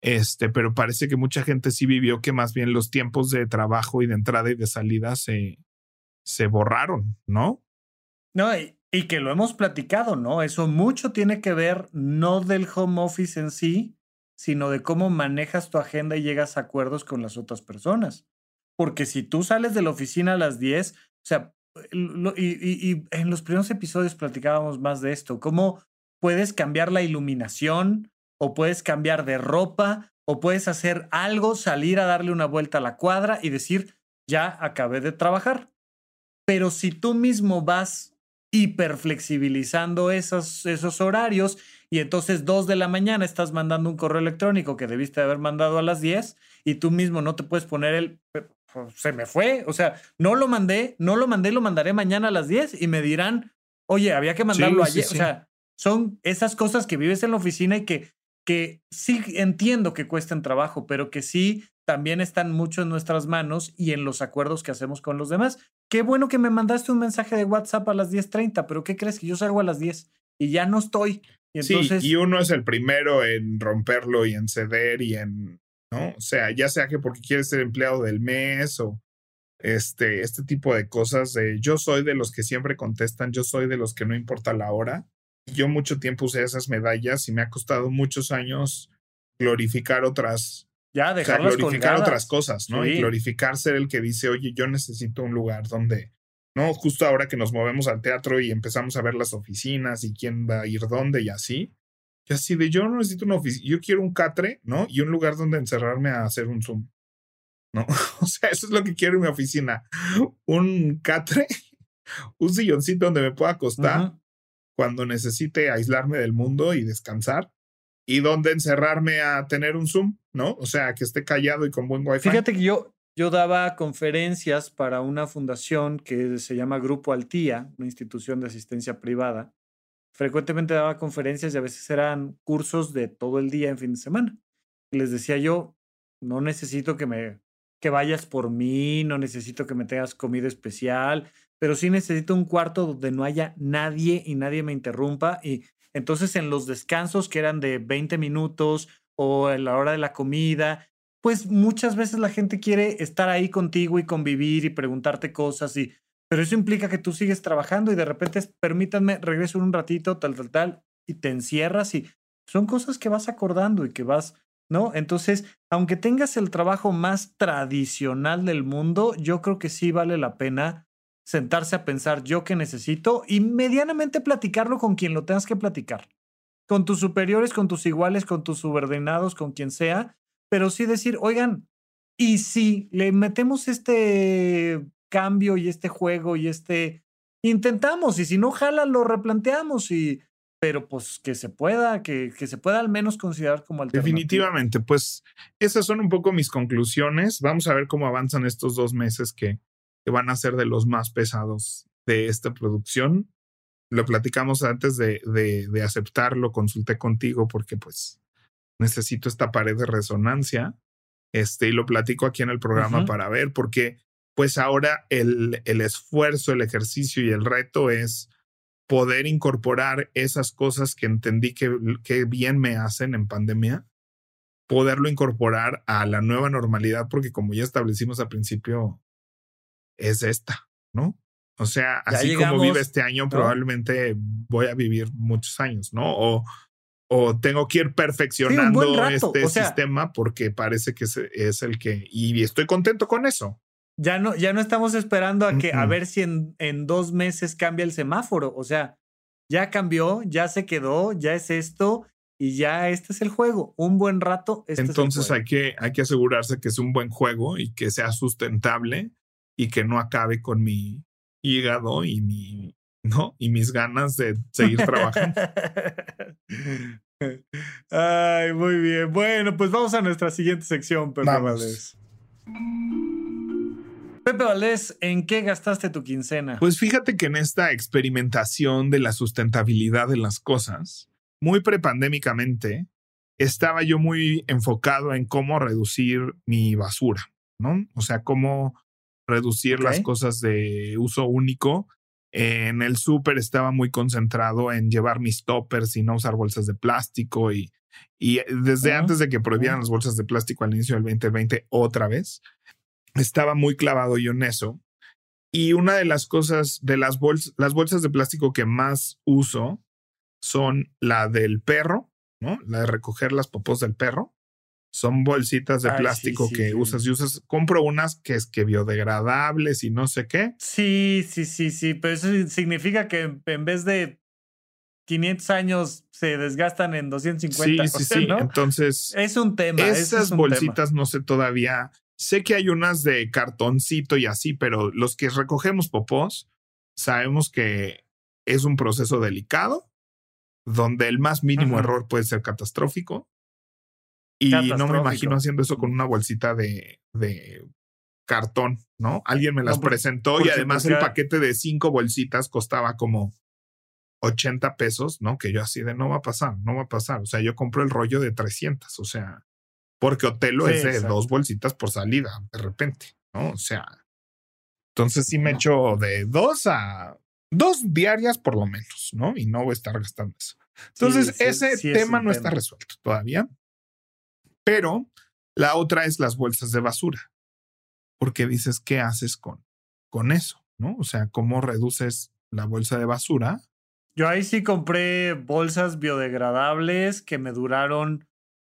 este, pero parece que mucha gente sí vivió que más bien los tiempos de trabajo y de entrada y de salida se, se borraron, ¿no? No, y, y que lo hemos platicado, ¿no? Eso mucho tiene que ver no del home office en sí, sino de cómo manejas tu agenda y llegas a acuerdos con las otras personas. Porque si tú sales de la oficina a las 10, o sea, y, en los primeros episodios platicábamos más de esto, cómo puedes cambiar la iluminación o puedes cambiar de ropa o puedes hacer algo, salir a darle una vuelta a la cuadra y decir, ya acabé de trabajar. Pero si tú mismo vas hiperflexibilizando esos, esos horarios y entonces dos de la mañana estás mandando un correo electrónico que debiste haber mandado a las 10 y tú mismo no te puedes poner el... Se me fue, o sea, no lo mandé, no lo mandé, lo mandaré mañana a las 10 y me dirán, oye, había que mandarlo Sí, sí, ayer. sí. O sea, son esas cosas que vives en la oficina y que, que sí entiendo que cuestan trabajo, pero que sí también están mucho en nuestras manos y en los acuerdos que hacemos con los demás. Qué bueno que me mandaste un mensaje de WhatsApp a las 10:30, pero ¿qué crees? Que yo salgo a las 10 y ya no estoy. Y entonces, sí, y uno es el primero en romperlo y en ceder y en, ¿no? O sea, ya sea que porque quieres ser empleado del mes o este, este tipo de cosas de yo soy de los que siempre contestan, yo soy de los que no importa la hora. Yo mucho tiempo usé esas medallas y me ha costado muchos años glorificar otras, ya o sea, dejarlas glorificar colgadas. otras cosas, ¿no? Sí. Y glorificar ser el que dice, oye, yo necesito un lugar donde, ¿no? Justo ahora que nos movemos al teatro y empezamos a ver las oficinas y quién va a ir dónde y así. Y así de, yo no necesito una oficina, yo quiero un catre, ¿no? Y un lugar donde encerrarme a hacer un Zoom, ¿no? (laughs) O sea, eso es lo que quiero en mi oficina. Un catre, (laughs) un silloncito donde me pueda acostar Ujú. cuando necesite aislarme del mundo y descansar. Y donde encerrarme a tener un Zoom, ¿no? O sea, que esté callado y con buen wifi. Fíjate que yo, yo daba conferencias para una fundación que se llama Grupo Altía, una institución de asistencia privada. Frecuentemente daba conferencias y a veces eran cursos de todo el día en fin de semana. Y les decía yo, no necesito que me que vayas por mí, no necesito que me tengas comida especial, pero sí necesito un cuarto donde no haya nadie y nadie me interrumpa. Y entonces en los descansos que eran de 20 minutos o en la hora de la comida, pues muchas veces la gente quiere estar ahí contigo y convivir y preguntarte cosas y pero eso implica que tú sigues trabajando y de repente permítanme regreso un ratito tal tal tal y te encierras y son cosas que vas acordando y que vas ¿no? Entonces, aunque tengas el trabajo más tradicional del mundo, yo creo que sí vale la pena sentarse a pensar yo qué necesito y medianamente platicarlo con quien lo tengas que platicar. Con tus superiores, con tus iguales, con tus subordinados, con quien sea, pero sí decir, oigan, y si le metemos este cambio y este juego y este intentamos y si no jala lo replanteamos y pero pues que se pueda, que, que se pueda al menos considerar como alternativa. Definitivamente, pues esas son un poco mis conclusiones. Vamos a ver cómo avanzan estos dos meses que, que van a ser de los más pesados de esta producción. Lo platicamos antes de, de, de aceptarlo, consulté contigo porque pues necesito esta pared de resonancia. Este, y lo platico aquí en el programa para ver, porque pues ahora el, el esfuerzo, el ejercicio y el reto es poder incorporar esas cosas que entendí que, que bien me hacen en pandemia, poderlo incorporar a la nueva normalidad, porque como ya establecimos al principio, es esta, ¿no? O sea, así como vive este año, probablemente voy a vivir muchos años, ¿no? O, o tengo que ir perfeccionando este sistema porque parece que es el que, y estoy contento con eso. Ya no, ya no estamos esperando a que, a ver si en, en dos meses cambia el semáforo. O sea, ya cambió, ya se quedó, ya es esto y ya este es el juego. Un buen rato. Este Entonces hay, que, hay que asegurarse que es un buen juego y que sea sustentable y que no acabe con mi hígado y mi, ¿no? Y mis ganas de seguir trabajando. (laughs) Ay, muy bien. Bueno, pues vamos a nuestra siguiente sección, Valdés. Pepe Valdés, ¿en qué gastaste tu quincena? Pues fíjate que en esta experimentación de la sustentabilidad de las cosas, muy prepandémicamente, estaba yo muy enfocado en cómo reducir mi basura, ¿no? O sea, cómo reducir las cosas de uso único. En el súper estaba muy concentrado en llevar mis toppers y no usar bolsas de plástico y, y desde antes de que prohibieran las bolsas de plástico al inicio del 2020 otra vez, estaba muy clavado yo en eso. Y una de las cosas de las bolsas, las bolsas de plástico que más uso son la del perro, ¿no? La de recoger las popos del perro. Son bolsitas de plástico que usas y usas. Compro unas que es que biodegradables y no sé qué. Sí, sí, sí, sí. Pero eso significa que en vez de 500 años se desgastan en 250. Sí, sí, sí. Entonces. Es un tema. Esas bolsitas no sé todavía Sé que hay unas de cartoncito y así, pero los que recogemos popós sabemos que es un proceso delicado donde el más mínimo error puede ser catastrófico. Y no me imagino haciendo eso con una bolsita de, de cartón, ¿no? Alguien me las presentó y además el paquete de cinco bolsitas costaba como 80 pesos, ¿no? Que yo así de no va a pasar, no va a pasar. O sea, yo compro el rollo de 300, o sea, porque Otelo es de dos bolsitas por salida, de repente, ¿no? O sea, entonces sí me echo de dos a dos diarias por lo menos, ¿no? Y no voy a estar gastando eso. Entonces, ese tema no está resuelto todavía. Pero la otra es las bolsas de basura. Porque dices, ¿qué haces con, con eso? ¿No? O sea, ¿cómo reduces la bolsa de basura? Yo ahí sí compré bolsas biodegradables que me duraron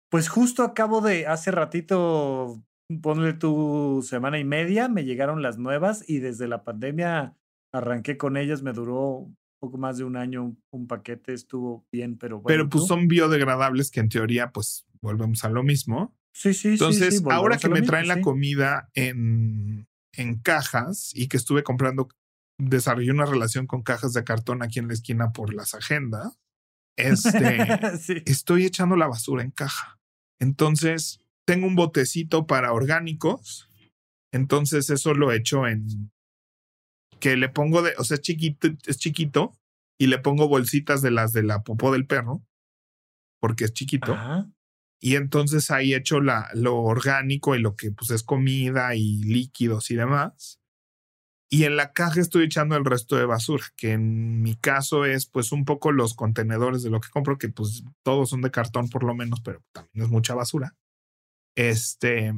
pues justo acabo de, hace ratito, ponle tu semana y media, me llegaron las nuevas y desde la pandemia arranqué con ellas, me duró poco más de un año un, paquete, estuvo bien, pero bueno. Pero pues son biodegradables que en teoría pues volvemos a lo mismo. Sí, sí, Entonces, sí. Entonces, ahora que me traen la comida en, en cajas y que estuve comprando, desarrollé una relación con cajas de cartón aquí en la esquina por las agendas. (laughs) Este, estoy echando la basura en caja. Entonces, tengo un botecito para orgánicos. Entonces, eso lo he hecho en que le pongo de, o sea, es chiquito, es chiquito y le pongo bolsitas de las de la popó del perro porque es chiquito. Y entonces ahí he hecho la, lo orgánico y lo que pues es comida y líquidos y demás. Y en la caja estoy echando el resto de basura, que en mi caso es pues un poco los contenedores de lo que compro, que pues todos son de cartón por lo menos, pero también es mucha basura. Este,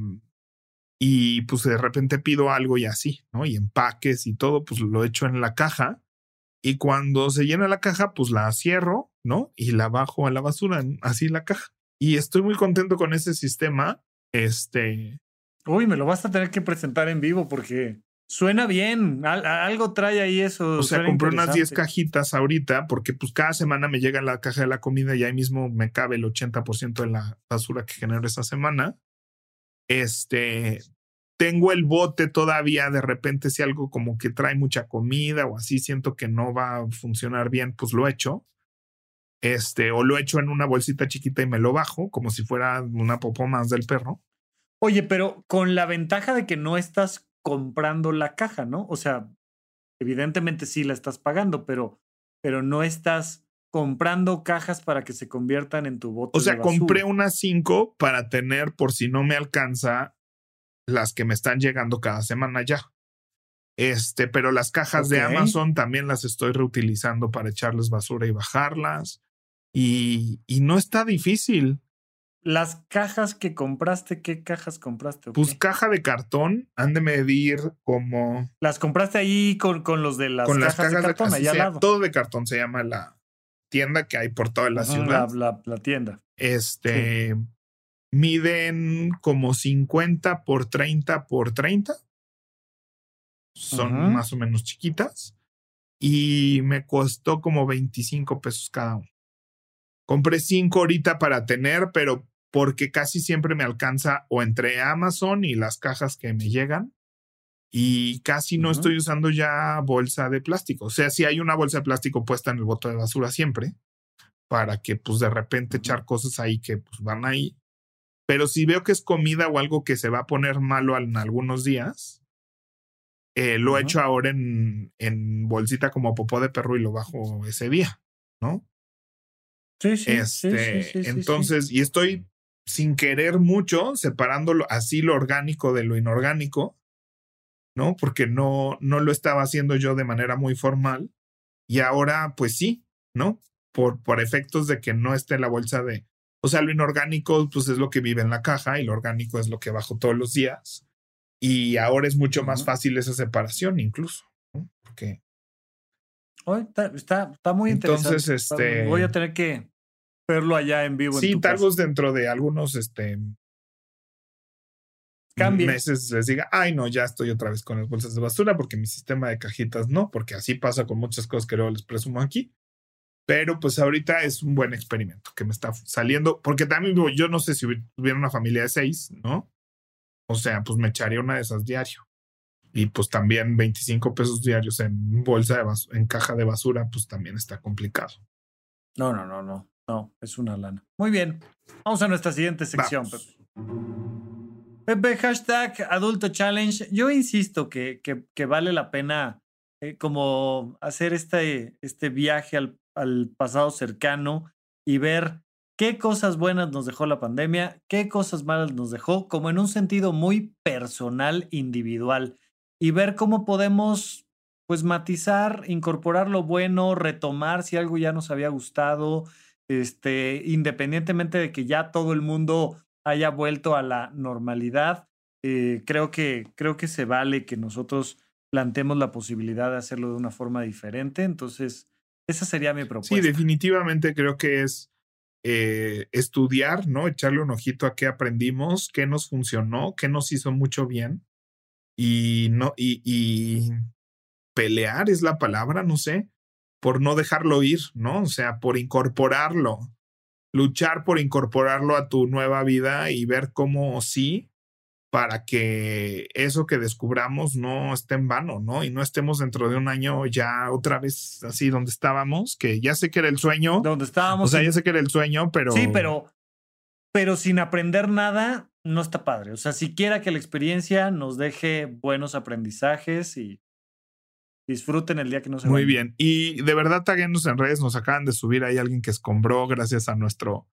y pues de repente pido algo y así, ¿no? Y empaques y todo, pues lo echo en la caja. Y cuando se llena la caja, pues la cierro, ¿no? Y la bajo a la basura, así la caja. Y estoy muy contento con ese sistema. Este. Uy, me lo vas a tener que presentar en vivo porque suena bien. algo trae ahí eso. O sea, compré unas 10 cajitas ahorita porque pues cada semana me llega la caja de la comida y ahí mismo me cabe el 80% de la basura que genero esa semana. Este, tengo el bote todavía, de repente si algo como que trae mucha comida o así siento que no va a funcionar bien, pues lo echo. Este, o lo echo en una bolsita chiquita y me lo bajo, como si fuera una popó más del perro. Oye, pero con la ventaja de que no estás comprando la caja, ¿no? O sea, evidentemente sí la estás pagando, pero, pero no estás comprando cajas para que se conviertan en tu bote. O sea, compré unas cinco para tener, por si no me alcanza, las que me están llegando cada semana ya. Este, pero las cajas de Amazon también las estoy reutilizando para echarles basura y bajarlas. Y, y no está difícil. Las cajas que compraste, ¿qué cajas compraste? Pues caja de cartón, han de medir como. Las compraste ahí con, con los de las, con cajas, las cajas de cartón, allá al lado. Todo de cartón se llama la, tienda que hay por toda la ciudad. La, la, tienda. Este, miden como 50 por 30 por 30. Son más o menos chiquitas. Y me costó como 25 pesos cada uno. Compré cinco ahorita para tener, pero porque casi siempre me alcanza o entre Amazon y las cajas que me llegan y casi no estoy usando ya bolsa de plástico. O sea, si hay una bolsa de plástico puesta en el bote de basura siempre, para que pues de repente echar cosas ahí que pues van ahí. Pero si veo que es comida o algo que se va a poner malo en algunos días, eh, lo echo ahora en, en bolsita como popó de perro y lo bajo ese día, ¿no? Sí, sí. Este, entonces, y estoy sin querer mucho separándolo así lo orgánico de lo inorgánico ¿no? Porque no, no lo estaba haciendo yo de manera muy formal y ahora pues sí, ¿no? Por, por efectos de que no esté la bolsa de, o sea, lo inorgánico pues es lo que vive en la caja y lo orgánico es lo que bajo todos los días y ahora es mucho más fácil esa separación incluso, ¿no? Porque... está, está, muy interesante. Entonces, este... Voy a tener que verlo allá en vivo. Sí, tal vez dentro de algunos, este, meses les diga, ay, no, ya estoy otra vez con las bolsas de basura porque mi sistema de cajitas no, porque así pasa con muchas cosas que luego les presumo aquí. Pero pues ahorita es un buen experimento que me está saliendo, porque también yo no sé si hubiera una familia de seis, ¿no? O sea, pues me echaría una de esas diario. Y pues también 25 pesos diarios en bolsa de basura, en caja de basura, pues también está complicado. No, no, no, no. No, es una lana. Muy bien. Vamos a nuestra siguiente sección, Pepe, hashtag adulto challenge. Yo insisto que, que, vale la pena eh, como hacer este, este viaje al, al pasado cercano y ver qué cosas buenas nos dejó la pandemia, qué cosas malas nos dejó, como en un sentido muy personal, individual, y ver cómo podemos, pues, matizar, incorporar lo bueno, retomar si algo ya nos había gustado, este, independientemente de que ya todo el mundo haya vuelto a la normalidad. Eh, creo, que, creo que se vale que nosotros planteemos la posibilidad de hacerlo de una forma diferente. Entonces, esa sería mi propuesta. Sí, definitivamente creo que es eh, estudiar, ¿no? Echarle un ojito a qué aprendimos, qué nos funcionó, qué nos hizo mucho bien. Y no, y, y pelear es la palabra, no sé, por no dejarlo ir, ¿no? O sea, por incorporarlo luchar por incorporarlo a tu nueva vida y ver cómo sí, para que eso que descubramos no esté en vano, ¿no? Y no estemos dentro de un año ya otra vez así donde estábamos, que ya sé que era el sueño. Donde estábamos. O sea, ya sé que era el sueño, pero. Sí, pero. Pero sin aprender nada, no está padre. O sea, siquiera que la experiencia nos deje buenos aprendizajes y Disfruten el día que nos Muy bien. Y de verdad, taguenos en redes, nos acaban de subir ahí alguien que escombró gracias a nuestro.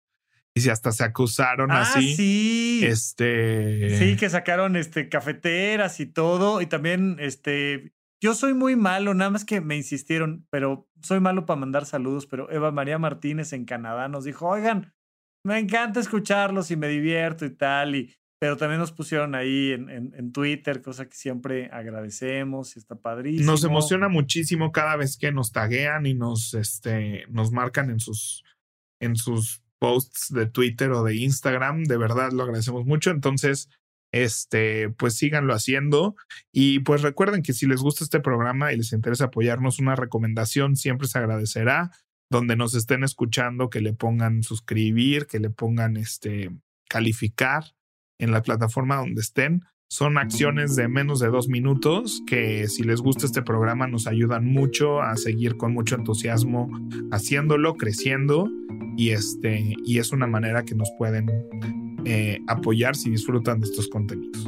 Y si hasta se acusaron ah, así. Sí. Este. Sí, que sacaron este cafeteras y todo. Y también, este. Yo soy muy malo, nada más que me insistieron, pero soy malo para mandar saludos. Pero Eva María Martínez en Canadá nos dijo: Oigan, me encanta escucharlos y me divierto y tal. Y pero también nos pusieron ahí en, en, Twitter, cosa que siempre agradecemos y está padrísimo. Nos emociona muchísimo cada vez que nos taguean y nos, este, nos marcan en sus, en sus posts de Twitter o de Instagram. De verdad lo agradecemos mucho. Entonces, este, pues síganlo haciendo. Y pues recuerden que si les gusta este programa y les interesa apoyarnos, una recomendación siempre se agradecerá. Donde nos estén escuchando, que le pongan suscribir, que le pongan este calificar en la plataforma donde estén. Son acciones de menos de dos minutos que si les gusta este programa nos ayudan mucho a seguir con mucho entusiasmo haciéndolo, creciendo y, este, y es una manera que nos pueden eh, apoyar si disfrutan de estos contenidos.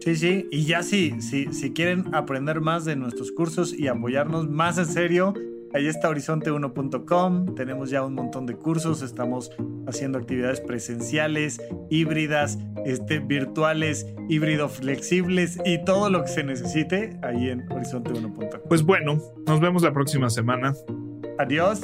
Sí, sí, y ya si, si, si quieren aprender más de nuestros cursos y apoyarnos más en serio, Ahí está horizonte1.com, tenemos ya un montón de cursos, estamos haciendo actividades presenciales, híbridas, este, virtuales, híbrido flexibles y todo lo que se necesite ahí en horizonte1.com. Pues bueno, nos vemos la próxima semana. Adiós.